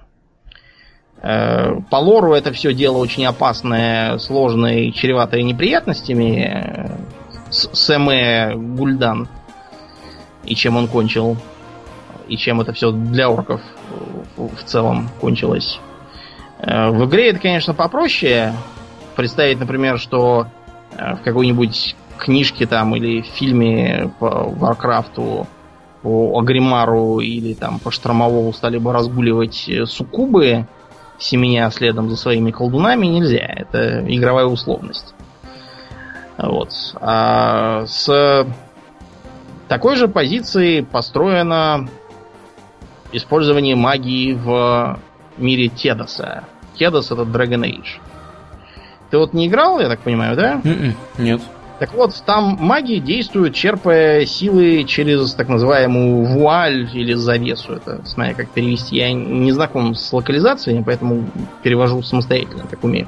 Э, по лору это все дело очень опасное, сложное и чреватое неприятностями. Э, Сэме Гульдан и чем он кончил, и чем это все для орков в целом кончилось. Э, в игре это, конечно, попроще. представить, например, что э, в какой-нибудь книжке там или в фильме по Варкрафту по Оргриммару или там по Штормвинду стали бы разгуливать э, суккубы, семеня следом за своими колдунами, нельзя. Это игровая условность. Вот. А с такой же позиции построено использование магии в мире Тедоса. Тедос это Dragon Age. Ты вот не играл, я так понимаю, да? М-м, нет. Так вот, там маги действуют, черпая силы через так называемую вуаль или завесу. Это, смотря как перевести. Я не знаком с локализацией, поэтому перевожу самостоятельно, как умею.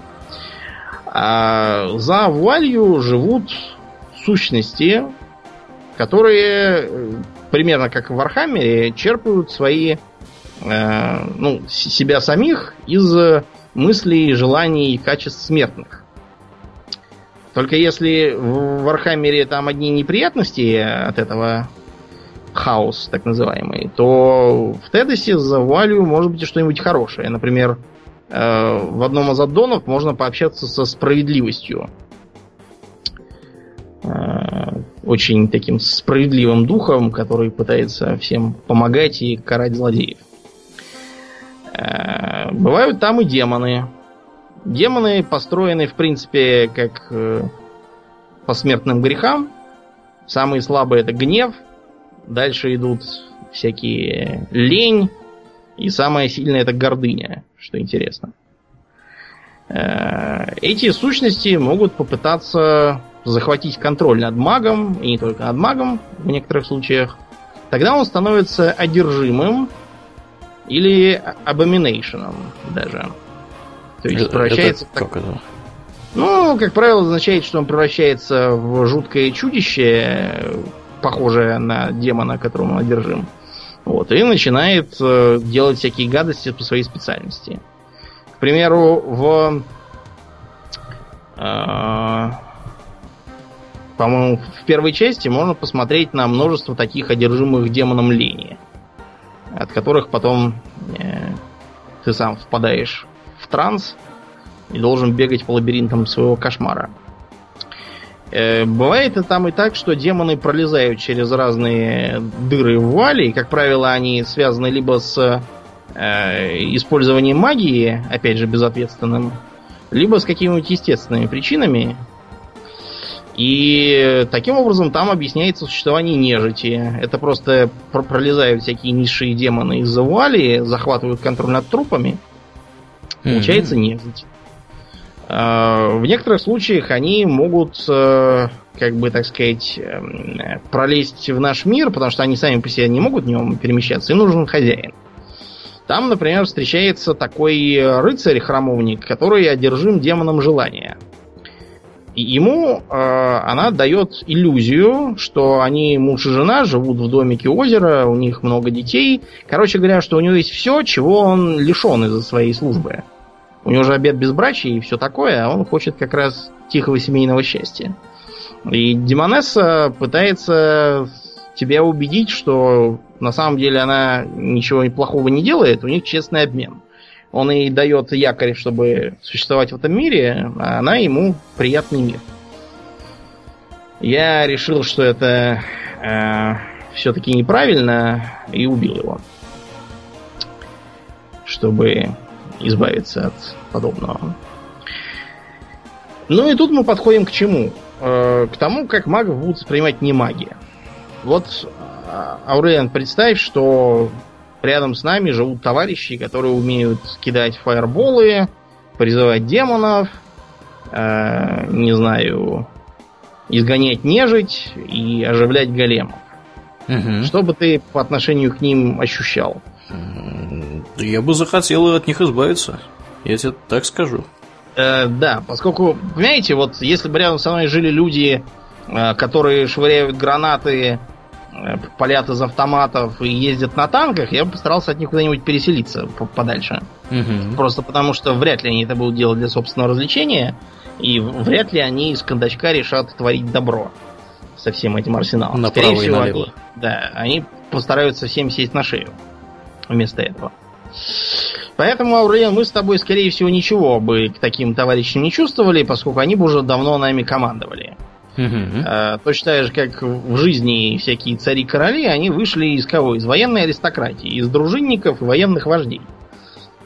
А за вуалью живут сущности, которые э, примерно как в Вархаммере черпают свои э, ну, себя самих из мыслей, желаний и качеств смертных. Только если в Вархаммере там одни неприятности от этого хаос, так называемый, то в Тедасе за вуалью может быть что-нибудь хорошее. Например, э, в одном из аддонов можно пообщаться со справедливостью. Э, очень таким справедливым духом, который пытается всем помогать и карать злодеев. Э, бывают там и демоны. Демоны построены, в принципе, как э, по смертным грехам. Самые слабые это гнев. Дальше идут всякие лень. И самое сильное это гордыня, что интересно. Э, эти сущности могут попытаться захватить контроль над магом, и не только над магом в некоторых случаях. Тогда он становится одержимым или абоминейшеном даже. То есть превращается это, в так... Это? Ну, как правило, означает, что он превращается в жуткое чудище, похожее на демона, которому он одержим. Вот, и начинает э, делать всякие гадости по своей специальности. К примеру, в... По-моему, в первой части можно посмотреть на множество таких одержимых демоном лени, от которых потом э, ты сам впадаешь в транс и должен бегать по лабиринтам своего кошмара. Э, бывает и там и так, что демоны пролезают через разные дыры в вуале, и, как правило, они связаны либо с э, использованием магии, опять же, безответственным, либо с какими-нибудь естественными причинами. И таким образом там объясняется существование нежити. Это просто пролезают всякие низшие демоны из-за вуали, захватывают контроль над трупами, Получается нежить. А, в некоторых случаях они могут, э, как бы так сказать, эм, пролезть в наш мир, потому что они сами по себе не могут в нем перемещаться, и нужен хозяин. Там, например, встречается такой рыцарь-храмовник, который одержим демоном желания. И ему э, она дает иллюзию, что они муж и жена живут в домике озера, у них много детей. Короче говоря, что у него есть все, чего он лишен из-за своей службы. У него же обед безбрачия и все такое, а он хочет как раз тихого семейного счастья. И Демонесса пытается тебя убедить, что на самом деле она ничего плохого не делает, у них честный обмен. Он ей дает якорь, чтобы существовать в этом мире, а она ему приятный мир. Я решил, что это э, все-таки неправильно, и убил его. Чтобы избавиться от подобного. Ну и тут мы подходим к чему? Э, к тому, как магов будут воспринимать не маги. Вот, а, Аурелиан, представь, что рядом с нами живут товарищи, которые умеют кидать фаерболы, призывать демонов, э, не знаю, изгонять нежить и оживлять големов. Угу. Что бы ты по отношению к ним ощущал? Я бы захотел от них избавиться. Я тебе так скажу. Э, да, поскольку, понимаете, вот если бы рядом со мной жили люди, э, которые швыряют гранаты, палят из автоматов и ездят на танках, я бы постарался от них куда-нибудь переселиться подальше. Угу. Просто потому, что вряд ли они это будут делать для собственного развлечения, и вряд ли они из кондачка решат творить добро со всем этим арсеналом. Направо Скорее всего, они, да, они постараются всем сесть на шею вместо этого. Поэтому, Аурелиан, мы с тобой, скорее всего, ничего бы к таким товарищам не чувствовали, поскольку они бы уже давно нами командовали. Угу. точно так же, как в жизни всякие цари-короли, они вышли из кого? Из военной аристократии, из дружинников и военных вождей.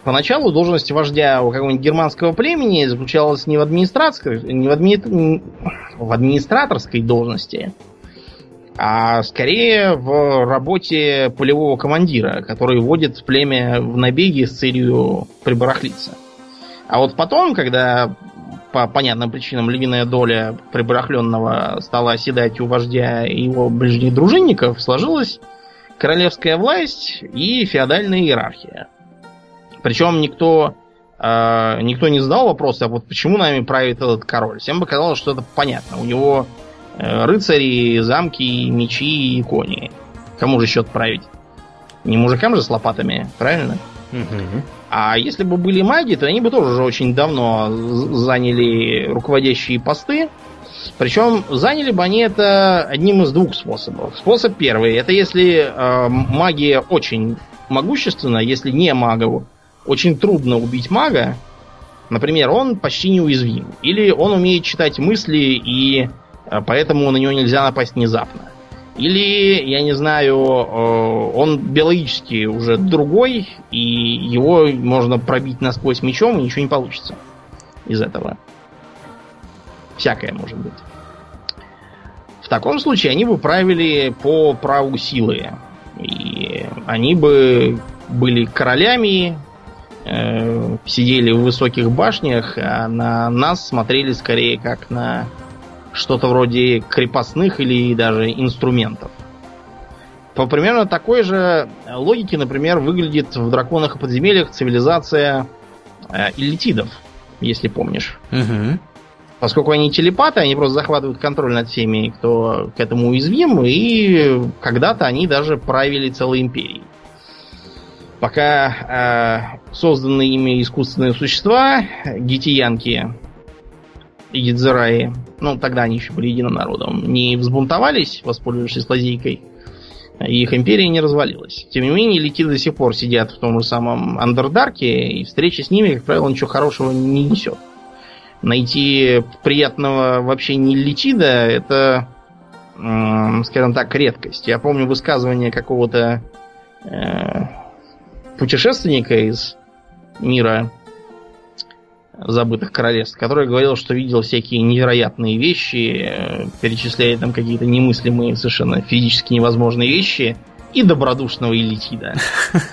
Поначалу должность вождя у какого-нибудь германского племени заключалась не в администрации, не в, адми... в администраторской должности, а скорее в работе полевого командира, который вводит племя в набеги с целью прибарахлиться. А вот потом, когда по понятным причинам львиная доля прибарахленного стала оседать у вождя и его ближних дружинников, сложилась королевская власть и феодальная иерархия. Причем никто, э, никто не задал вопроса, а вот почему нами правит этот король. Всем бы казалось, что это понятно. У него э, рыцари, замки, мечи и кони. Кому же еще править? Не мужикам же с лопатами, правильно? Угу. А если бы были маги, то они бы тоже уже очень давно заняли руководящие посты. Причем заняли бы они это одним из двух способов. Способ первый, это если э, магия очень могущественна, если не магу очень трудно убить мага. Например, он почти неуязвим. Или он умеет читать мысли, и э, поэтому на него нельзя напасть внезапно. Или, я не знаю, э, он биологически уже другой, и его можно пробить насквозь мечом, и ничего не получится из этого. Всякое может быть. В таком случае они бы правили по праву силы. И они бы были королями, э, сидели в высоких башнях, а на нас смотрели скорее как на что-то вроде крепостных или даже инструментов. По примерно такой же логике, например, выглядит в драконах и подземельях цивилизация э, иллитидов, если помнишь. Угу. Поскольку они телепаты, они просто захватывают контроль над всеми, кто к этому уязвим, и когда-то они даже правили целой империей. Пока э, созданные ими искусственные существа, гитиянки и гидзераи, ну тогда они еще были единым народом, не взбунтовались, воспользовавшись лазейкой, и их империя не развалилась. Тем не менее, лети до сих пор сидят в том же самом Андердарке, и встреча с ними, как правило, ничего хорошего не несет. Найти приятного вообще не летида, это, скажем так, редкость. Я помню высказывание какого-то э, путешественника из мира забытых королевств, который говорил, что видел всякие невероятные вещи, перечисляя там какие-то немыслимые, совершенно физически невозможные вещи, и добродушного Элитида.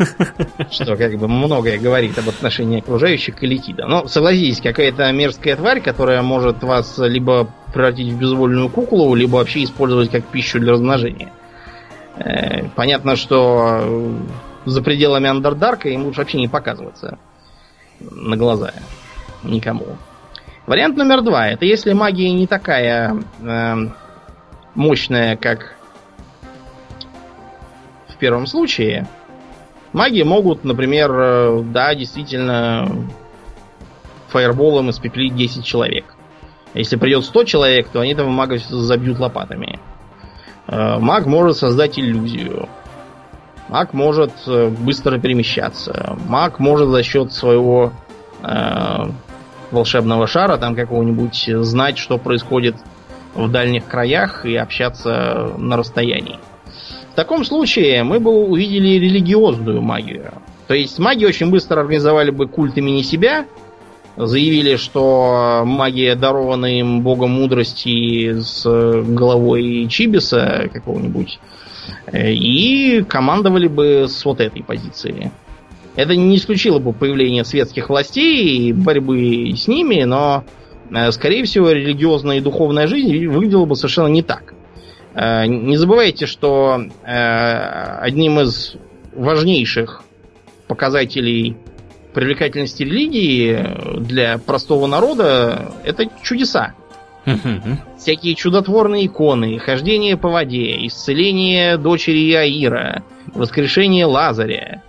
[LAUGHS] Что как бы многое говорит об отношении окружающих к Элитида. Но согласитесь, какая-то мерзкая тварь, которая может вас либо превратить в безвольную куклу, либо вообще использовать как пищу для размножения. Э, понятно, что за пределами Андердарка им лучше вообще не показываться на глаза никому. Вариант номер два. Это если магия не такая э, мощная, как в первом случае. Маги могут, например, э, да, действительно, фаерболом испеклить 10 человек. Если придет 100 человек, то они этого мага забьют лопатами. Э, маг может создать иллюзию. Маг может э, быстро перемещаться. Маг может за счет своего э, волшебного шара, там какого-нибудь, знать, что происходит в дальних краях и общаться на расстоянии. В таком случае мы бы увидели религиозную магию. То есть маги очень быстро организовали бы культ имени себя, заявили, что магия дарована им богом мудрости с головой Чибиса какого-нибудь, и командовали бы с вот этой позиции. Это не исключило бы появление светских властей и борьбы с ними, но, э, скорее всего, религиозная и духовная жизнь выглядела бы совершенно не так. Э, не забывайте, что э, одним из важнейших показателей привлекательности религии для простого народа это чудеса. Всякие чудотворные иконы, хождение по воде, исцеление дочери Аира, воскрешение Лазаря,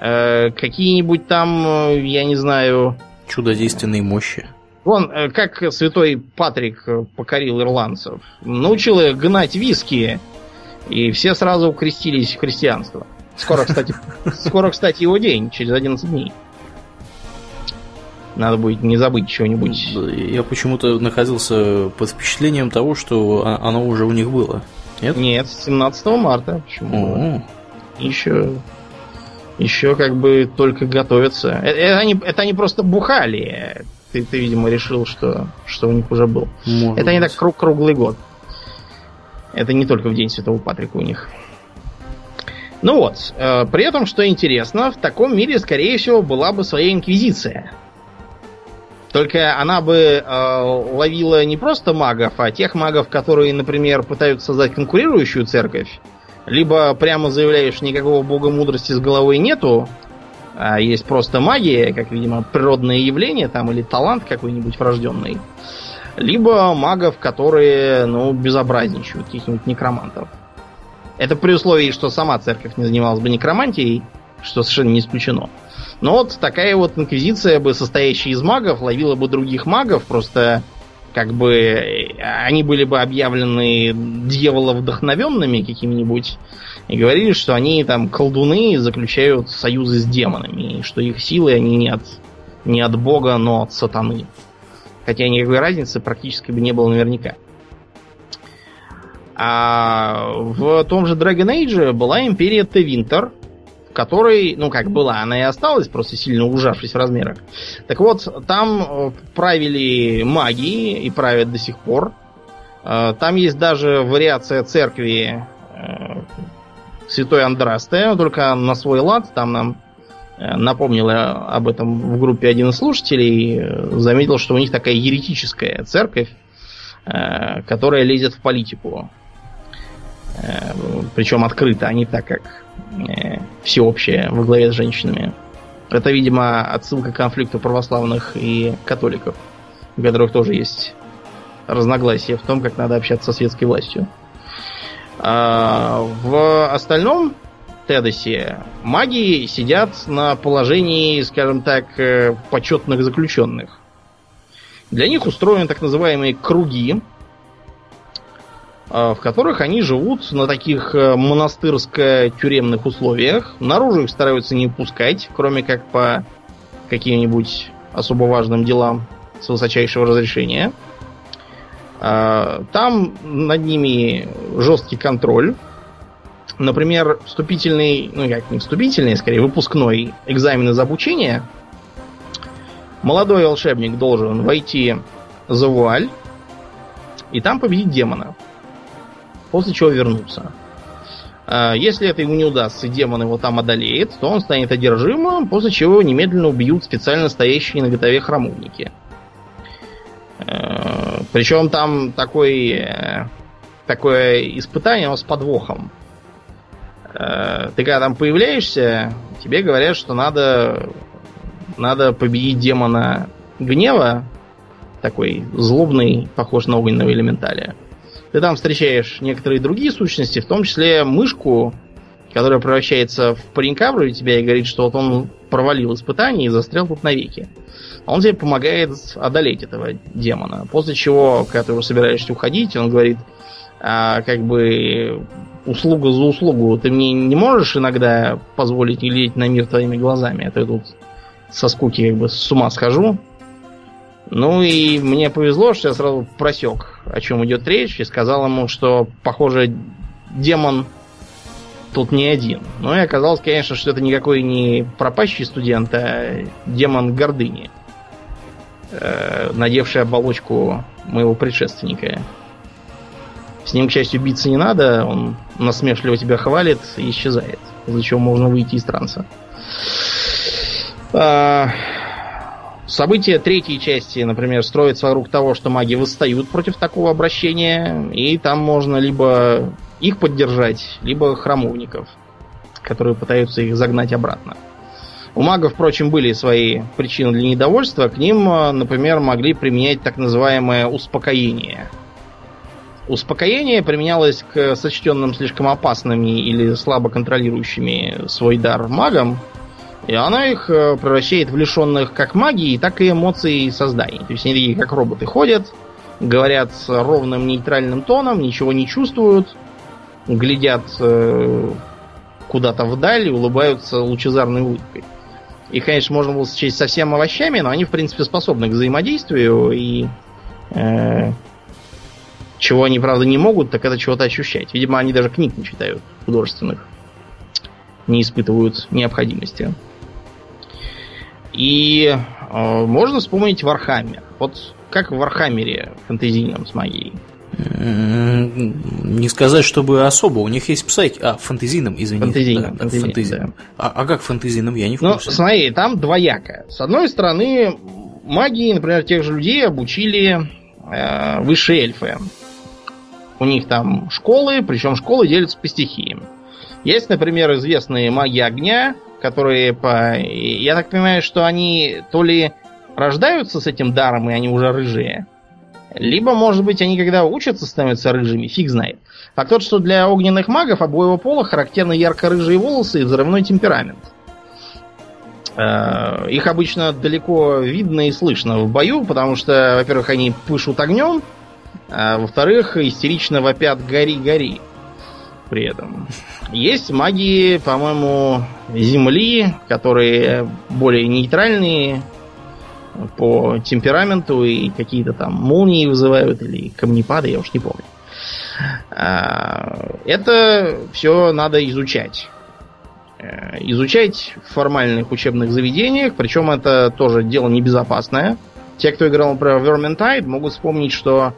какие-нибудь там, э, я не знаю... Чудодейственные мощи. Вон, э, как святой Патрик покорил ирландцев. Научил их гнать виски, и все сразу крестились в христианство. Скоро, кстати, [LAUGHS] скоро, кстати, его день, через 11 дней. Надо будет не забыть чего-нибудь. Я почему-то находился под впечатлением того, что оно уже у них было. Нет? Нет, 17 марта. Почему? Еще еще как бы только готовятся. Это, это, они, это они просто бухали. Ты, ты, видимо, решил, что, что у них уже был. Может это они так круг, круглый год. Это не только в День Святого Патрика у них. Ну вот, э, при этом, что интересно, в таком мире, скорее всего, была бы своя инквизиция. Только она бы э, ловила не просто магов, а тех магов, которые, например, пытаются создать конкурирующую церковь, либо прямо заявляешь, никакого бога мудрости с головой нету, а есть просто магия, как, видимо, природное явление там, или талант какой-нибудь врожденный. Либо магов, которые, ну, безобразничают, каких-нибудь некромантов. Это при условии, что сама церковь не занималась бы некромантией, что совершенно не исключено. Но вот такая вот инквизиция бы, состоящая из магов, ловила бы других магов, просто как бы они были бы объявлены дьяволовдохновенными какими-нибудь и говорили, что они там колдуны заключают союзы с демонами, и что их силы они не от, не от бога, но от сатаны. Хотя никакой разницы практически бы не было наверняка. А в том же Dragon Age была империя Тевинтер, которой, ну как была, она и осталась, просто сильно ужавшись в размерах. Так вот, там э, правили маги и правят до сих пор. Э, там есть даже вариация церкви э, Святой Андрасте, только на свой лад, там нам напомнила об этом в группе один из слушателей, заметил, что у них такая еретическая церковь, которая лезет в политику. Причем открыто, а не так, как всеобщее во главе с женщинами. Это, видимо, отсылка к конфликту православных и католиков, у которых тоже есть разногласия в том, как надо общаться со светской властью. А в остальном Тедосе маги сидят на положении, скажем так, э, почетных заключенных. Для них устроены так называемые круги, Э, в которых они живут на таких э, монастырско-тюремных условиях. Наружу их стараются не пускать, кроме как по каким-нибудь особо важным делам с высочайшего разрешения. Э, там над ними жесткий контроль. Например, вступительный, ну как не вступительный, скорее выпускной экзамен из обучения. Молодой волшебник должен войти за вуаль и там победить демона после чего вернуться. А, если это ему не удастся, и демон его там одолеет, то он станет одержимым, после чего его немедленно убьют специально стоящие на готове храмовники. А, Причем там такой, э, такое испытание с подвохом. А, ты когда там появляешься, тебе говорят, что надо, надо победить демона гнева, такой злобный, похож на огненного элементаля. Ты там встречаешь некоторые другие сущности, в том числе мышку, которая превращается в паренька вроде тебя и говорит, что вот он провалил испытание и застрял тут навеки. Он тебе помогает одолеть этого демона. После чего, когда ты уже собираешься уходить, он говорит, а, как бы услуга за услугу. Ты мне не можешь иногда позволить глядеть на мир твоими глазами, а то я тут со скуки как бы с ума схожу. Ну и мне повезло, что я сразу просек, о чем идет речь, и сказал ему, что, похоже, демон тут не один. Ну и оказалось, конечно, что это никакой не пропащий студент, а демон гордыни, э, надевший оболочку моего предшественника. С ним, к счастью, биться не надо, он насмешливо тебя хвалит и исчезает, из-за чего можно выйти из транса. А, События третьей части, например, строятся вокруг того, что маги восстают против такого обращения, и там можно либо их поддержать, либо храмовников, которые пытаются их загнать обратно. У магов, впрочем, были свои причины для недовольства. К ним, например, могли применять так называемое успокоение. Успокоение применялось к сочтенным слишком опасными или слабо контролирующими свой дар магам, и она их э, превращает в лишенных как магии, так и эмоций созданий. То есть они такие, как роботы, ходят, говорят с ровным нейтральным тоном, ничего не чувствуют, глядят э, куда-то вдаль и улыбаются лучезарной улыбкой. их, конечно, можно было счесть совсем овощами, но они, в принципе, способны к взаимодействию и э, чего они, правда, не могут, так это чего-то ощущать. Видимо, они даже книг не читают художественных. Не испытывают необходимости. И э, можно вспомнить Вархаммер. Вот как в Вархаммере фэнтезийном с магией. Не сказать, чтобы особо. У них есть псайкеры. А, фэнтезийном, извините. Фэнтезийном. Да, фэнтезийном, фэнтезийном. Да. А, а как фэнтезийном? Я не в ну, курсе. Ну, смотри, там двояко. С одной стороны, магии, например, тех же людей обучили э, высшие эльфы. У них там школы, причем школы делятся по стихиям. Есть, например, известные маги огня, которые по... Я так понимаю, что они то ли рождаются с этим даром, и они уже рыжие, либо, может быть, они когда учатся становятся рыжими, фиг знает. А тот, что для огненных магов обоего пола характерны ярко-рыжие волосы и взрывной темперамент. Э, их обычно далеко видно и слышно в бою, потому что, во-первых, они пышут огнем, а во-вторых, истерично вопят «гори, гори» при этом. Есть маги, по-моему, Земли, которые более нейтральные по темпераменту и какие-то там молнии вызывают или камнепады, я уж не помню. А, это все надо изучать. Э, изучать в формальных учебных заведениях, причем это тоже дело небезопасное. Те, кто играл, например, в Vermintide, могут вспомнить, что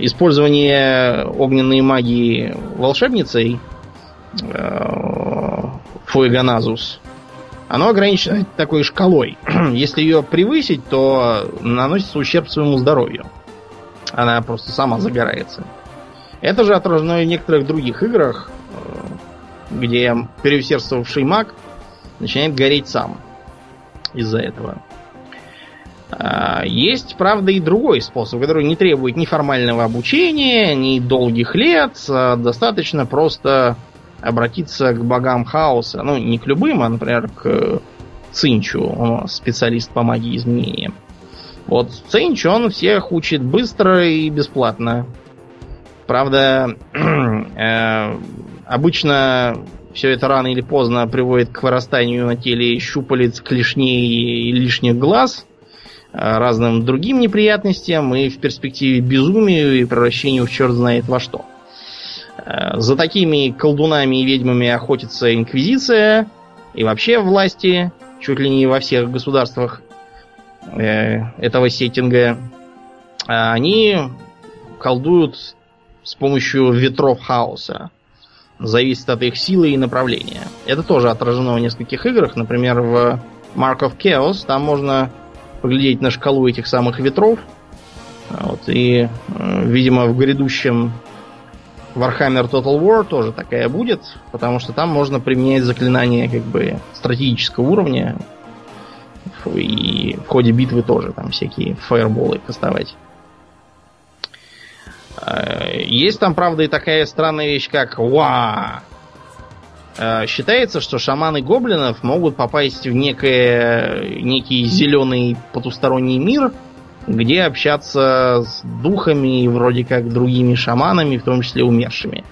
использование огненной магии волшебницей э, Фуэганазус, оно ограничено такой шкалой. [CLEARS THROAT] Если ее превысить, то наносится ущерб своему здоровью. Она просто сама загорается. Это же отражено и в некоторых других играх, э, где переусердствовавший маг начинает гореть сам из-за этого. А, есть, правда, и другой способ, который не требует ни формального обучения, ни долгих лет. А достаточно просто обратиться к богам хаоса. Ну, не к любым, а, например, к Цинчу. Он специалист по магии изменения. Вот Цинч, он всех учит быстро и бесплатно. Правда, [CLEARS THROAT] э, обычно все это рано или поздно приводит к вырастанию на теле щупалец, клешней и лишних глаз – разным другим неприятностям и в перспективе безумию и превращению в черт знает во что. Э, за такими колдунами и ведьмами охотится инквизиция и вообще власти, чуть ли не во всех государствах э, этого сеттинга. Они колдуют с помощью ветров хаоса. Зависит от их силы и направления. Это тоже отражено в нескольких играх. Например, в Mark of Chaos там можно поглядеть на шкалу этих самых ветров. Вот, и, э, видимо, в грядущем Warhammer Total War тоже такая будет, потому что там можно применять заклинания как бы стратегического уровня. И в ходе битвы тоже там всякие фаерболы кастовать. Э, есть там, правда, и такая странная вещь, как ва. Э, считается, что шаманы гоблинов могут попасть в некое, некий зеленый потусторонний мир, где общаться с духами и вроде как другими шаманами, в том числе умершими.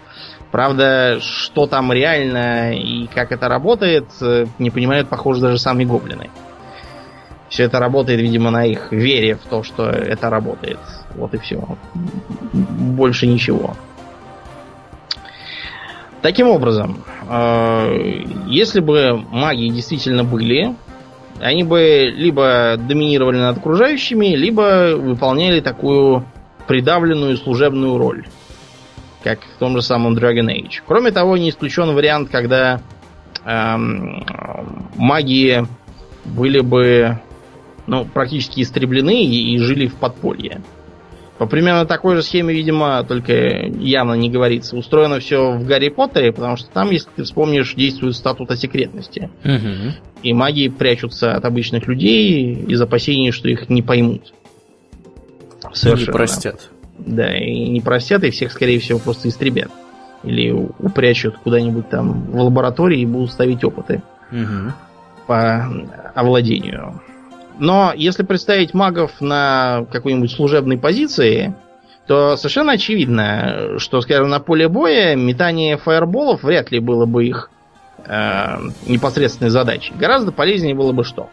Правда, что там реально и как это работает, э, не понимают, похоже, даже сами гоблины. Все это работает, видимо, на их вере в то, что это работает. Вот и все. Больше ничего. Таким образом, э, если бы маги действительно были, они бы либо доминировали над окружающими, либо выполняли такую придавленную служебную роль, как в том же самом Dragon Age. Кроме того, не исключен вариант, когда эм, маги были бы ну, практически истреблены и, и жили в подполье. По примерно такой же схеме, видимо, только явно не говорится. Устроено все в Гарри Поттере, потому что там, если ты вспомнишь, действует статут о секретности. Угу. И маги прячутся от обычных людей из опасений, что их не поймут. Совершенно. Не простят. Да, и не простят, и всех, скорее всего, просто истребят. Или упрячут куда-нибудь там в лаборатории и будут ставить опыты угу. по овладению. Но если представить магов на какой-нибудь служебной позиции, то совершенно очевидно, что, скажем, на поле боя метание фаерболов вряд ли было бы их э, непосредственной задачей. Гораздо полезнее было бы что?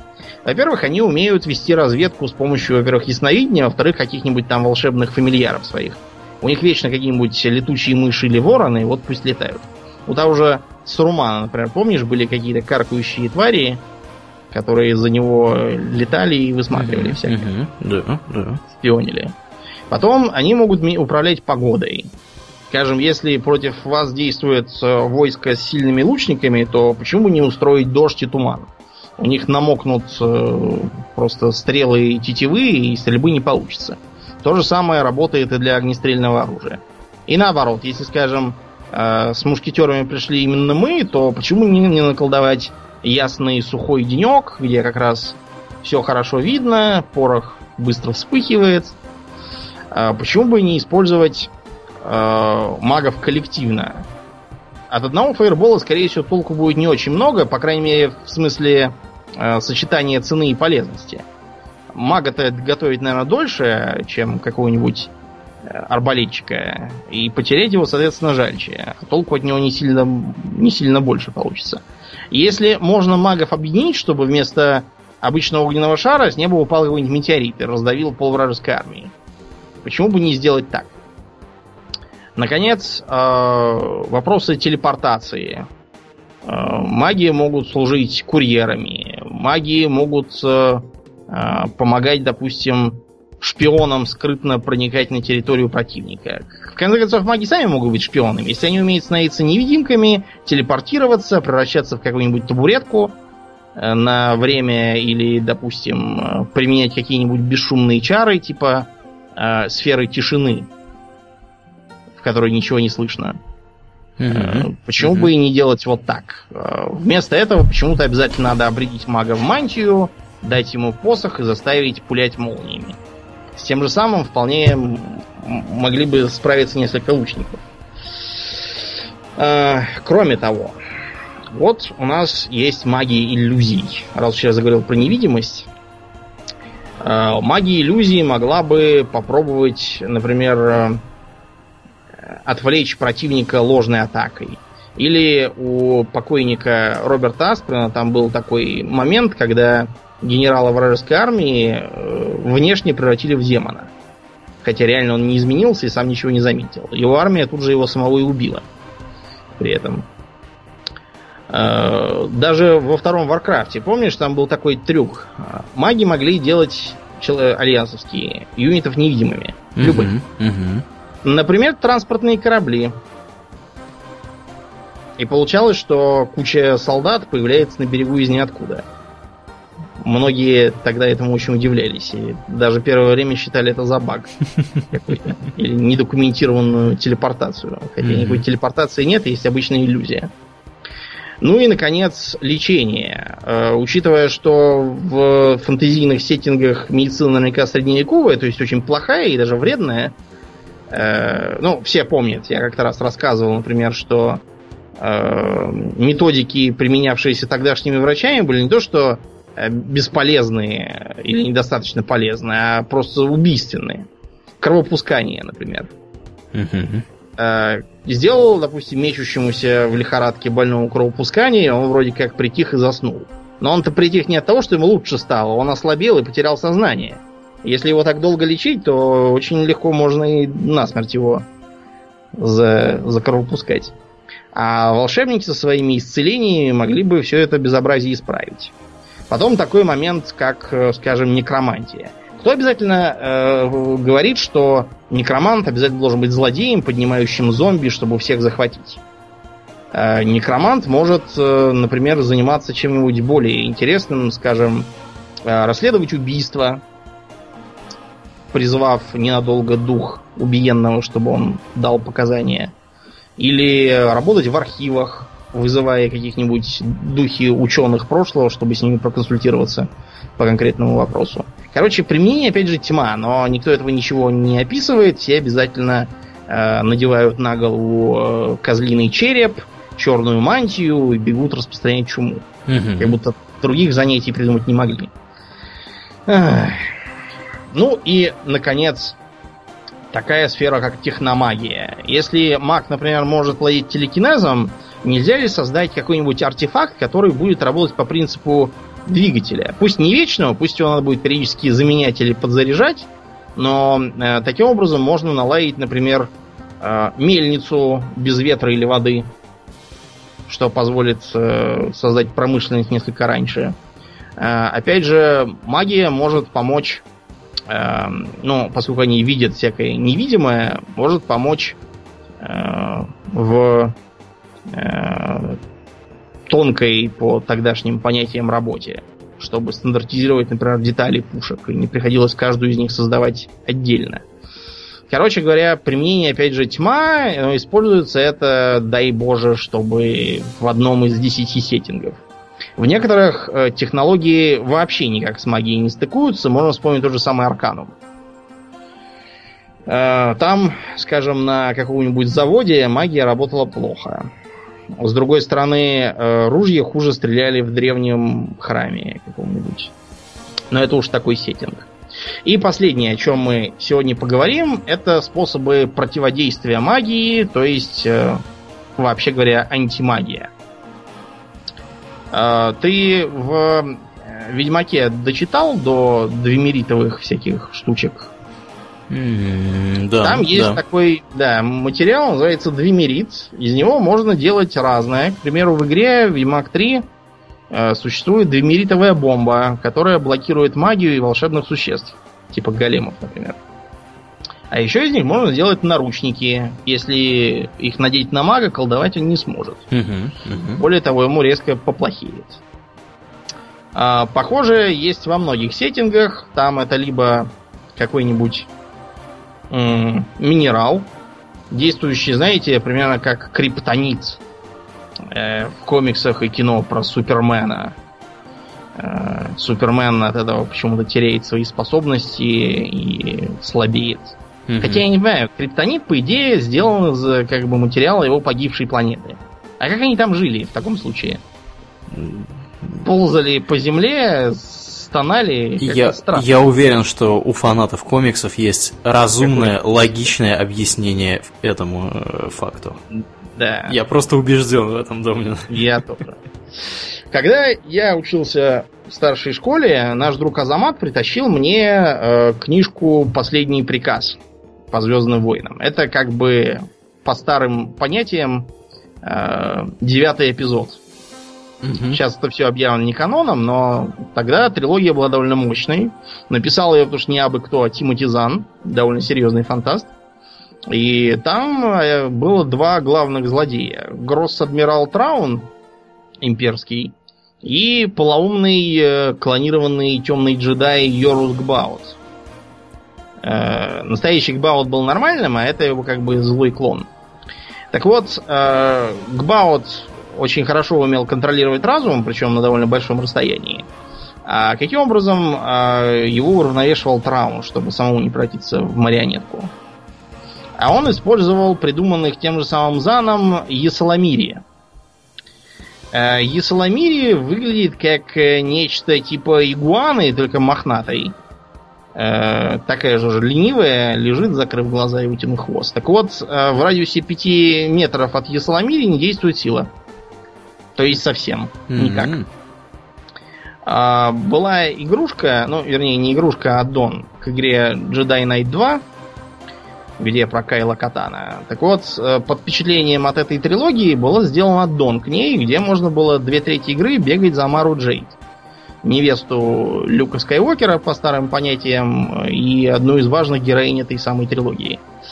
Во-первых, они умеют вести разведку с помощью, во-первых, ясновидения, во-вторых, каких-нибудь там волшебных фамильяров своих. У них вечно какие-нибудь летучие мыши или вороны, вот пусть летают. У того же Сарумана, например, помнишь, были какие-то каркающие твари, которые за него летали и высматривали всякие. Да, да. Шпионили. Потом они могут управлять погодой. Скажем, если против вас действует э, войско с сильными лучниками, то почему бы не устроить дождь и туман? У них намокнут э, просто стрелы и тетивы, и стрельбы не получится. То же самое работает и для огнестрельного оружия. И наоборот, если, скажем, э, с мушкетерами пришли именно мы, то почему не, не наколдовать ясный сухой денек, где как раз все хорошо видно, порох быстро вспыхивает. А почему бы не использовать э, магов коллективно? От одного фаербола, скорее всего, толку будет не очень много, по крайней мере, в смысле э, сочетания цены и полезности. Мага-то готовить, наверное, дольше, чем какого-нибудь арбалетчика. И потерять его, соответственно, жальче. А толку от него не сильно, не сильно больше получится. Если можно магов объединить, чтобы вместо обычного огненного шара с неба упал какой-нибудь метеорит и раздавил пол вражеской армии. Почему бы не сделать так? Наконец, э, вопросы телепортации. Э, маги могут служить курьерами. Маги могут э, помогать, допустим, шпионам скрытно проникать на территорию противника. В конце концов, маги сами могут быть шпионами. Если они умеют становиться невидимками, телепортироваться, превращаться в какую-нибудь табуретку на время или, допустим, применять какие-нибудь бесшумные чары, типа э, сферы тишины, в которой ничего не слышно. Uh-huh. Почему uh-huh. бы и не делать вот так? Э, вместо этого почему-то обязательно надо обредить мага в мантию, дать ему посох и заставить пулять молниями. С тем же самым вполне могли бы справиться несколько лучников. Э, кроме того, вот у нас есть магия иллюзий. Раз уж я заговорил про невидимость, Э, магия иллюзии могла бы попробовать, например, э, отвлечь противника ложной атакой. Или у покойника Роберта Асприна там был такой момент, когда генерала вражеской армии э, внешне превратили в демона. Хотя реально он не изменился и сам ничего не заметил. Его армия тут же его самого и убила. При этом. Э, даже во втором Варкрафте, помнишь, там был такой трюк. Маги могли делать альянсовские юнитов невидимыми. Угу, любых. Угу. Например, транспортные корабли. И получалось, что куча солдат появляется на берегу из ниоткуда. Многие тогда этому очень удивлялись. И даже первое время считали это за баг. Или недокументированную телепортацию. Хотя никакой телепортации нет, есть обычная иллюзия. Ну и, наконец, лечение. Э, учитывая, что в фантазийных сеттингах медицина наверняка средневековая, то есть очень плохая и даже вредная, э, ну, все помнят, я как-то раз рассказывал, например, что э, методики, применявшиеся тогдашними врачами, были не то, что бесполезные или недостаточно полезные, а просто убийственные. Кровопускание, например. Э, сделал, допустим, мечущемуся в лихорадке больному кровопускание, он вроде как притих и заснул. Но он-то притих не от того, что ему лучше стало, он ослабел и потерял сознание. Если его так долго лечить, то очень легко можно и насмерть его за, за кровопускать. А волшебники со своими исцелениями могли бы все это безобразие исправить. Потом такой момент, как, э, скажем, некромантия. Кто обязательно э, говорит, что некромант обязательно должен быть злодеем, поднимающим зомби, чтобы всех захватить? Э, некромант может, э, например, заниматься чем-нибудь более интересным, скажем, э, расследовать убийство, призвав ненадолго дух убиенного, чтобы он дал показания. Или работать в архивах, вызывая каких-нибудь духи ученых прошлого, чтобы с ними проконсультироваться по конкретному вопросу. Короче, применение, опять же, тьма, но никто этого ничего не описывает. Все обязательно э, надевают на голову э, козлиный череп, черную мантию и бегут распространять чуму. Угу. Как будто других занятий придумать не могли. Эх. Ну и, наконец, такая сфера, как техномагия. Если маг, например, может владеть телекинезом, нельзя ли создать какой-нибудь артефакт, который будет работать по принципу двигателя. Пусть не вечного, пусть его надо будет периодически заменять или подзаряжать, но э, таким образом можно наладить, например, э, мельницу без ветра или воды, что позволит э, создать промышленность несколько раньше. Э, опять же, магия может помочь, э, ну, поскольку они видят всякое невидимое, может помочь э, в э, тонкой по тогдашним понятиям работе, чтобы стандартизировать, например, детали пушек, и не приходилось каждую из них создавать отдельно. Короче говоря, применение, опять же, тьма, но используется это, дай боже, чтобы в одном из десяти сеттингов. В некоторых э, технологии вообще никак с магией не стыкуются. Можно вспомнить тот же самый Арканум. Э, там, скажем, на каком-нибудь заводе магия работала плохо. С другой стороны, э, ружья хуже стреляли в древнем храме каком-нибудь. Но это уж такой сеттинг. И последнее, о чем мы сегодня поговорим, это способы противодействия магии, то есть, э, вообще говоря, антимагия. Э, ты в Ведьмаке дочитал до двемеритовых всяких штучек? Mm, да, Там есть да. такой да, материал, называется двемерит. Из него можно делать разное. К примеру, в игре Ведьмак 3 э, существует двемеритовая бомба, которая блокирует магию и волшебных существ. Типа големов, например. А еще из них можно сделать наручники. Если их надеть на мага, колдовать он не сможет. Мгм, мгм. Более того, ему резко поплохеет. А, похоже, есть во многих сеттингах. Там это либо какой-нибудь минерал, действующий, знаете, примерно как криптонит э, в комиксах и кино про Супермена. Э, Супермен от этого почему-то теряет свои способности и слабеет. Мгм. Хотя я не понимаю, криптонит, по идее, сделан из как бы материала его погибшей планеты. А как они там жили в таком случае? Ползали по земле, стонали, Я, я уверен, что у фанатов комиксов есть разумное, логичное объяснение этому э, факту. Да, Я просто убежден в этом, Домнин. я тоже. Когда я учился в старшей школе, наш друг Азамат притащил мне э, книжку «Последний приказ» по Звездным войнам. Это как бы по старым понятиям э, девятый эпизод. Мгм. Сейчас это все объявлено не каноном, но тогда трилогия была довольно мощной. Написал ее, потому что не абы кто, а Тимоти Зан, довольно серьезный фантаст. И там э, было два главных злодея. Гросс-адмирал Траун, имперский, и полоумный э, клонированный темный джедай Йорус Гбаут. Э, настоящий Гбаут был нормальным, а это его как бы злой клон. Так вот, Гбаут очень хорошо умел контролировать разум, причем на довольно большом расстоянии. А каким образом э, его уравновешивал Траун, чтобы самому не превратиться в марионетку? А он использовал придуманных тем же самым Заном Есаламири. Э, Есаламири выглядит как э, нечто типа игуаны, только мохнатой. Э, такая же ленивая, лежит, закрыв глаза и вытянув хвост. Так вот, э, в радиусе 5 метров от Есаламири не действует сила. То есть совсем. Никак. Мгм. А, была игрушка, ну, вернее, не игрушка, а аддон к игре Jedi Knight 2, где про Кайла Катана. Так вот, э, под впечатлением от этой трилогии было сделан аддон к ней, где можно было две трети игры бегать за Мару Джейд. Невесту Люка Скайуокера, по старым понятиям, и одну из важных героинь этой самой трилогии. А,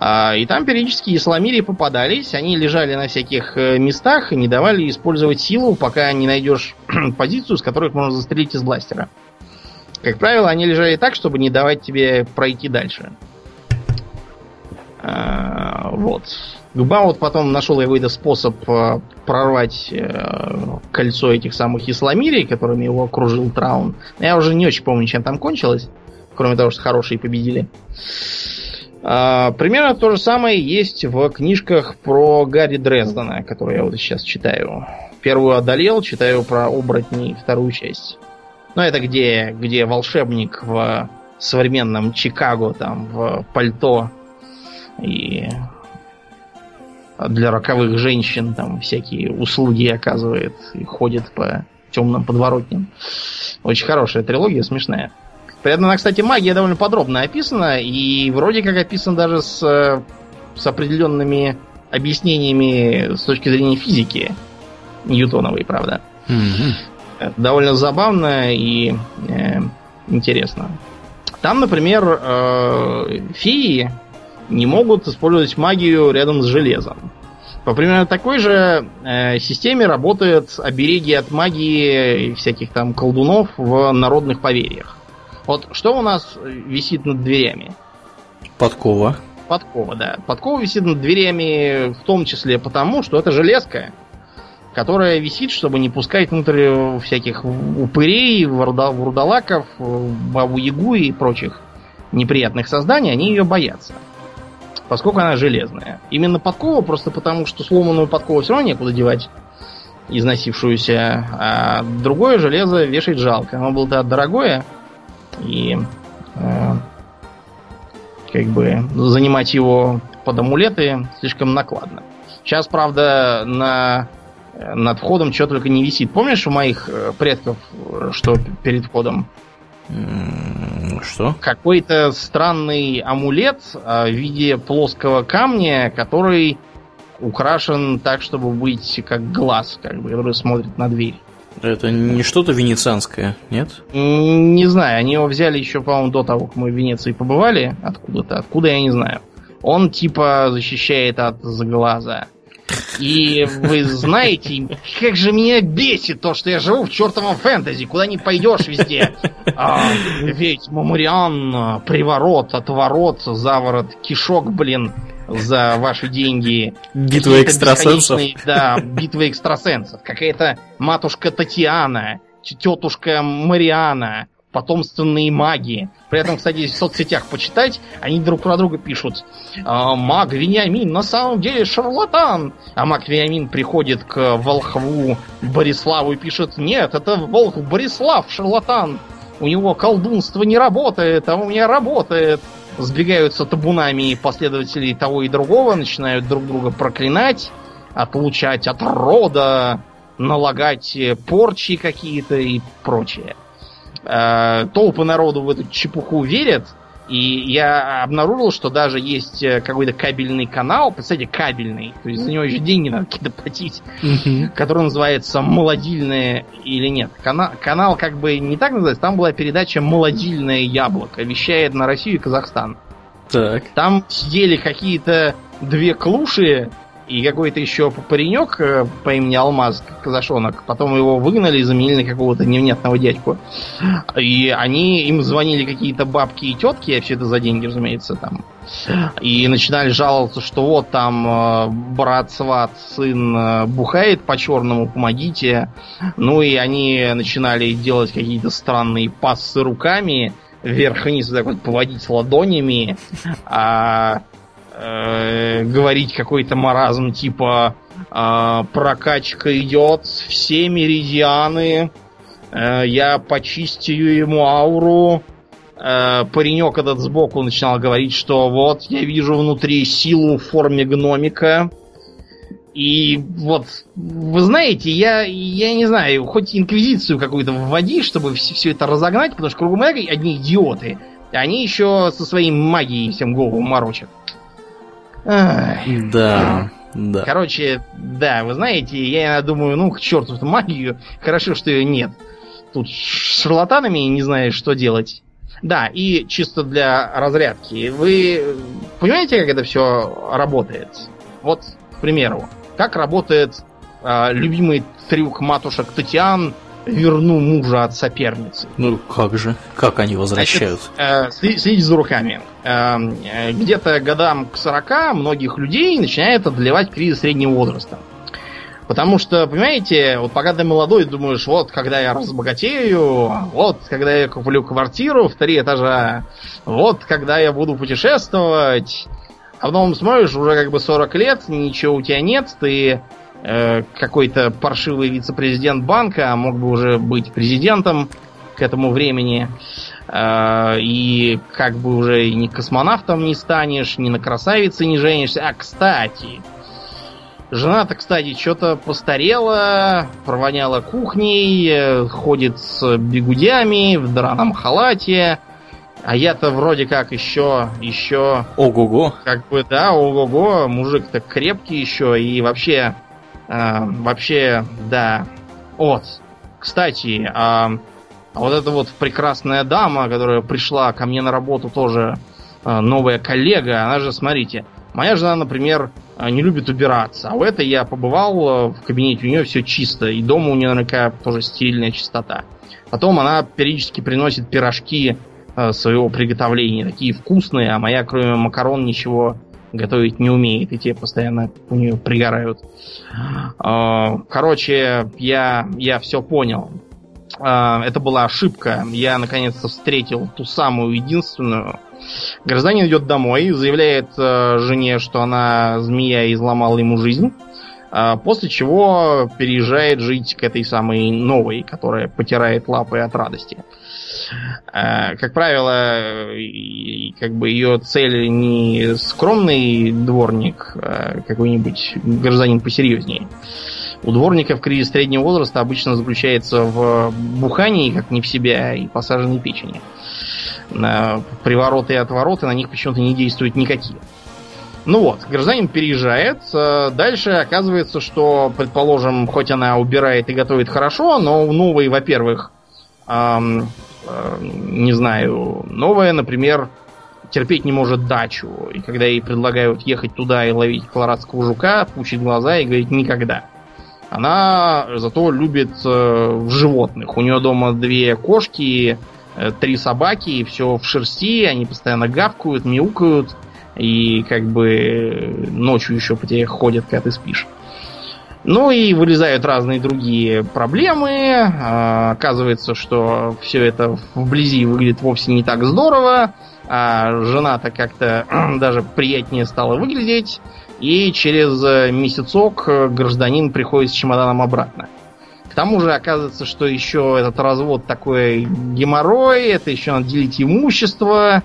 И там периодически исламири попадались, они лежали на всяких э, местах и не давали использовать силу, пока не найдешь [CLEARS THROAT] позицию, с которой можно застрелить из бластера. Как правило, они лежали так, чтобы не давать тебе пройти дальше. А, Вот. Гбаут потом нашел какой-то способ э, прорвать э, кольцо этих самых исламирий, которыми его окружил Траун. Я уже не очень помню, чем там кончилось, кроме того, что хорошие победили. А, примерно то же самое есть в книжках про Гарри Дрездена, которые я вот сейчас читаю. Первую одолел, читаю про оборотней вторую часть. Ну, это где, где волшебник в современном Чикаго, там, в пальто и для роковых женщин там всякие услуги оказывает и ходит по темным подворотням. Очень хорошая трилогия, смешная. При этом, кстати, магия довольно подробно описана, и вроде как описан даже с, с определенными объяснениями с точки зрения физики. Ньютоновой, правда. Mm-hmm. Довольно забавно и э, интересно. Там, например, э, феи не могут использовать магию рядом с железом. По примерно такой же э, системе работают обереги от магии всяких там колдунов в народных поверьях. Вот что у нас висит над дверями? Подкова. Подкова, да. Подкова висит над дверями в том числе потому, что это железка, которая висит, чтобы не пускать внутрь всяких упырей, вурдалаков, бабу-ягу и прочих неприятных созданий, они ее боятся. Поскольку она железная. Именно подкова, просто потому, что сломанную подкову все равно некуда девать износившуюся, а другое железо вешать жалко. Оно было-то дорогое, и э, как бы занимать его под амулеты слишком накладно. Сейчас, правда, на над входом что только не висит. Помнишь у моих э, предков, что перед входом? Что? Какой-то странный амулет а, в виде плоского камня, который украшен так, чтобы быть как глаз, как бы, который смотрит на дверь. Это не что-то венецианское, нет? Не знаю, они его взяли еще, по-моему, до того, как мы в Венеции побывали. Откуда-то. Откуда, я не знаю. Он типа защищает от заглаза. И вы знаете, как же меня бесит то, что я живу в чертовом фэнтези, куда не пойдешь везде. А, ведь Мамуриан, приворот, отворот, заворот, кишок, блин, за ваши деньги. Битва экстрасенсов. Да, битва экстрасенсов. Какая-то матушка Татьяна, тетушка Мариана, потомственные маги. При этом, кстати, в соцсетях почитать, они друг про друга пишут. «А, маг Вениамин на самом деле шарлатан. А маг Вениамин приходит к волхву Бориславу и пишет, нет, это волх Борислав шарлатан. У него колдунство не работает, а у меня работает. Сбегаются табунами последователей того и другого, начинают друг друга проклинать, отлучать от рода, налагать порчи какие-то и прочее. Э, толпы народу в эту чепуху верят, и я обнаружил, что даже есть э, какой-то кабельный канал, представьте, кабельный, то есть за него еще деньги надо какие-то платить, который называется «Молодильное» или нет. Канал, канал как бы не так называется, там была передача «Молодильное яблоко», вещает на Россию и Казахстан. Так. Там сидели какие-то две клуши, и какой-то еще паренек э, по имени Алмаз Казашонок. Потом его выгнали и заменили на какого-то невнятного дядьку. И они им звонили какие-то бабки и тетки, все это за деньги, разумеется, там. И начинали жаловаться, что вот там э, брат, сват, сын э, бухает по-черному, помогите. Ну и они начинали делать какие-то странные пассы руками, вверх-вниз так вот поводить ладонями, а э, говорить какой-то маразм типа э, прокачка идет, все меридианы, э, я почистю ему ауру. Э, паренек этот сбоку начинал говорить, что вот я вижу внутри силу в форме гномика. И вот, вы знаете, я, я не знаю, хоть инквизицию какую-то вводи, чтобы все, все это разогнать, потому что кругом одни идиоты. Они еще со своей магией всем голову морочат. Да. Да. Короче, да, вы знаете, я думаю, ну, к черту эту магию, хорошо, что ее нет. Тут с шарлатанами не знаешь, что делать. Да, и чисто для разрядки. Вы понимаете, как это все работает? Вот, к примеру, как работает э, любимый трюк матушек Татьян верну мужа от соперницы. Ну как же? Как они возвращают? Значит, э, следите за руками. Э, э, где-то годам к 40 многих людей начинает одолевать кризис среднего возраста. Потому что, понимаете, вот пока ты молодой, думаешь, вот когда я разбогатею, вот когда я куплю квартиру в три этажа, вот когда я буду путешествовать. А потом смотришь, уже как бы 40 лет, ничего у тебя нет, ты Э, какой-то паршивый вице-президент банка мог бы уже быть президентом к этому времени. Э, и как бы уже ни космонавтом не станешь, ни на красавице не женишься. А, кстати, Жена-то, кстати, что-то постарела, провоняла кухней, э, ходит с бегудями в драном халате. А я-то вроде как еще, еще... Ого-го. Как бы, да, ого-го, мужик-то крепкий еще, и вообще, э, вообще, да. Вот, кстати, э, вот эта вот прекрасная дама, которая пришла ко мне на работу тоже, э, новая коллега, она же, смотрите, моя жена, например, э, не любит убираться, а у этой я побывал э, в кабинете, у нее все чисто, и дома у нее наверняка тоже стерильная чистота. Потом она периодически приносит пирожки своего приготовления такие вкусные, а моя, кроме макарон, ничего готовить не умеет, и те постоянно у нее пригорают. Э, короче, я, я все понял. Э, это была ошибка. Я наконец-то встретил ту самую единственную. Гражданин идет домой, заявляет жене, что она змея и изломала ему жизнь. После чего переезжает жить к этой самой новой, которая потирает лапы от радости. Э, как правило, как бы ее цель не скромный дворник, а какой-нибудь гражданин посерьезнее. У дворников кризис среднего возраста обычно заключается в бухании, как не в себя, и посаженной печени. Привороты и отвороты на них почему-то не действуют никакие. Ну вот, гражданин переезжает. Э, дальше оказывается, что, предположим, хоть она убирает и готовит хорошо, но у новой, во-первых, Э, не знаю, новая, например, терпеть не может дачу. И когда ей предлагают ехать туда и ловить колорадского жука, пучит глаза и говорит никогда. Она зато любит э, животных. У нее дома две кошки, э, три собаки, и все в шерсти, они постоянно гавкают, мяукают, и как бы ночью еще по тебе ходят, когда ты спишь. Ну и вылезают разные другие проблемы. А, оказывается, что все это вблизи выглядит вовсе не так здорово. А жена-то как-то [CLEARS THROAT] даже приятнее стала выглядеть. И через месяцок гражданин приходит с чемоданом обратно. К тому же оказывается, что еще этот развод такой геморрой, это еще надо делить имущество.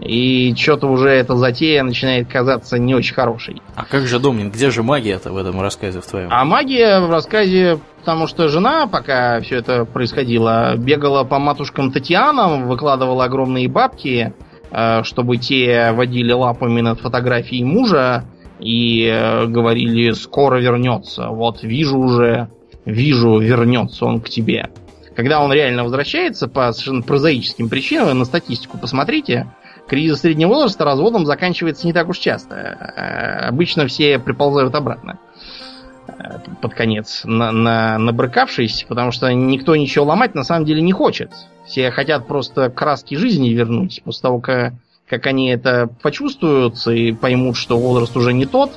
И что-то уже эта затея начинает казаться не очень хорошей. А как же, Домнин, где же магия-то в этом рассказе в твоем? А магия в рассказе, потому что жена, пока все это происходило, бегала по матушкам Татьянам, выкладывала огромные бабки, э, чтобы те водили лапами над фотографией мужа и э, говорили «скоро вернется». Вот вижу уже, вижу, вернется он к тебе. Когда он реально возвращается по совершенно прозаическим причинам, на статистику посмотрите, кризис среднего возраста разводом заканчивается не так уж часто. Э, обычно все приползают обратно э, под конец, на, на, набрыкавшись, потому что никто ничего ломать на самом деле не хочет. Все хотят просто краски жизни вернуть после того, как, как они это почувствуют и поймут, что возраст уже не тот,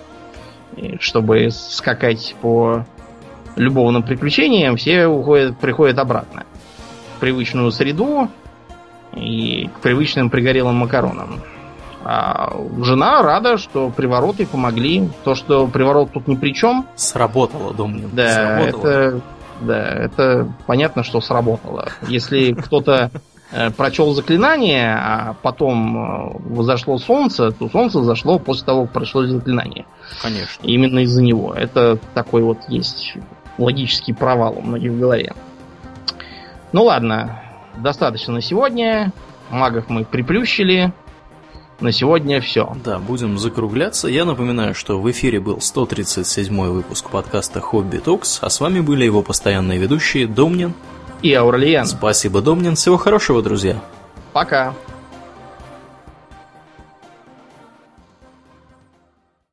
чтобы скакать по любовным приключениям, все уходят, приходят обратно в привычную среду, и к привычным пригорелым макаронам. А жена рада, что привороты помогли. То, что приворот тут ни при чем. Сработало, думаю. Да, сработало. это, да, это понятно, что сработало. Если кто-то э, прочел заклинание, а потом э, взошло солнце, то солнце зашло после того, как прошло заклинание. Конечно. именно из-за него. Это такой вот есть логический провал у многих в голове. Ну ладно, достаточно на сегодня. Магов мы приплющили. На сегодня все. Да, будем закругляться. Я напоминаю, что в эфире был 137 выпуск подкаста Хобби Токс, а с вами были его постоянные ведущие Домнин и Аурлиен. Спасибо, Домнин. Всего хорошего, друзья. Пока.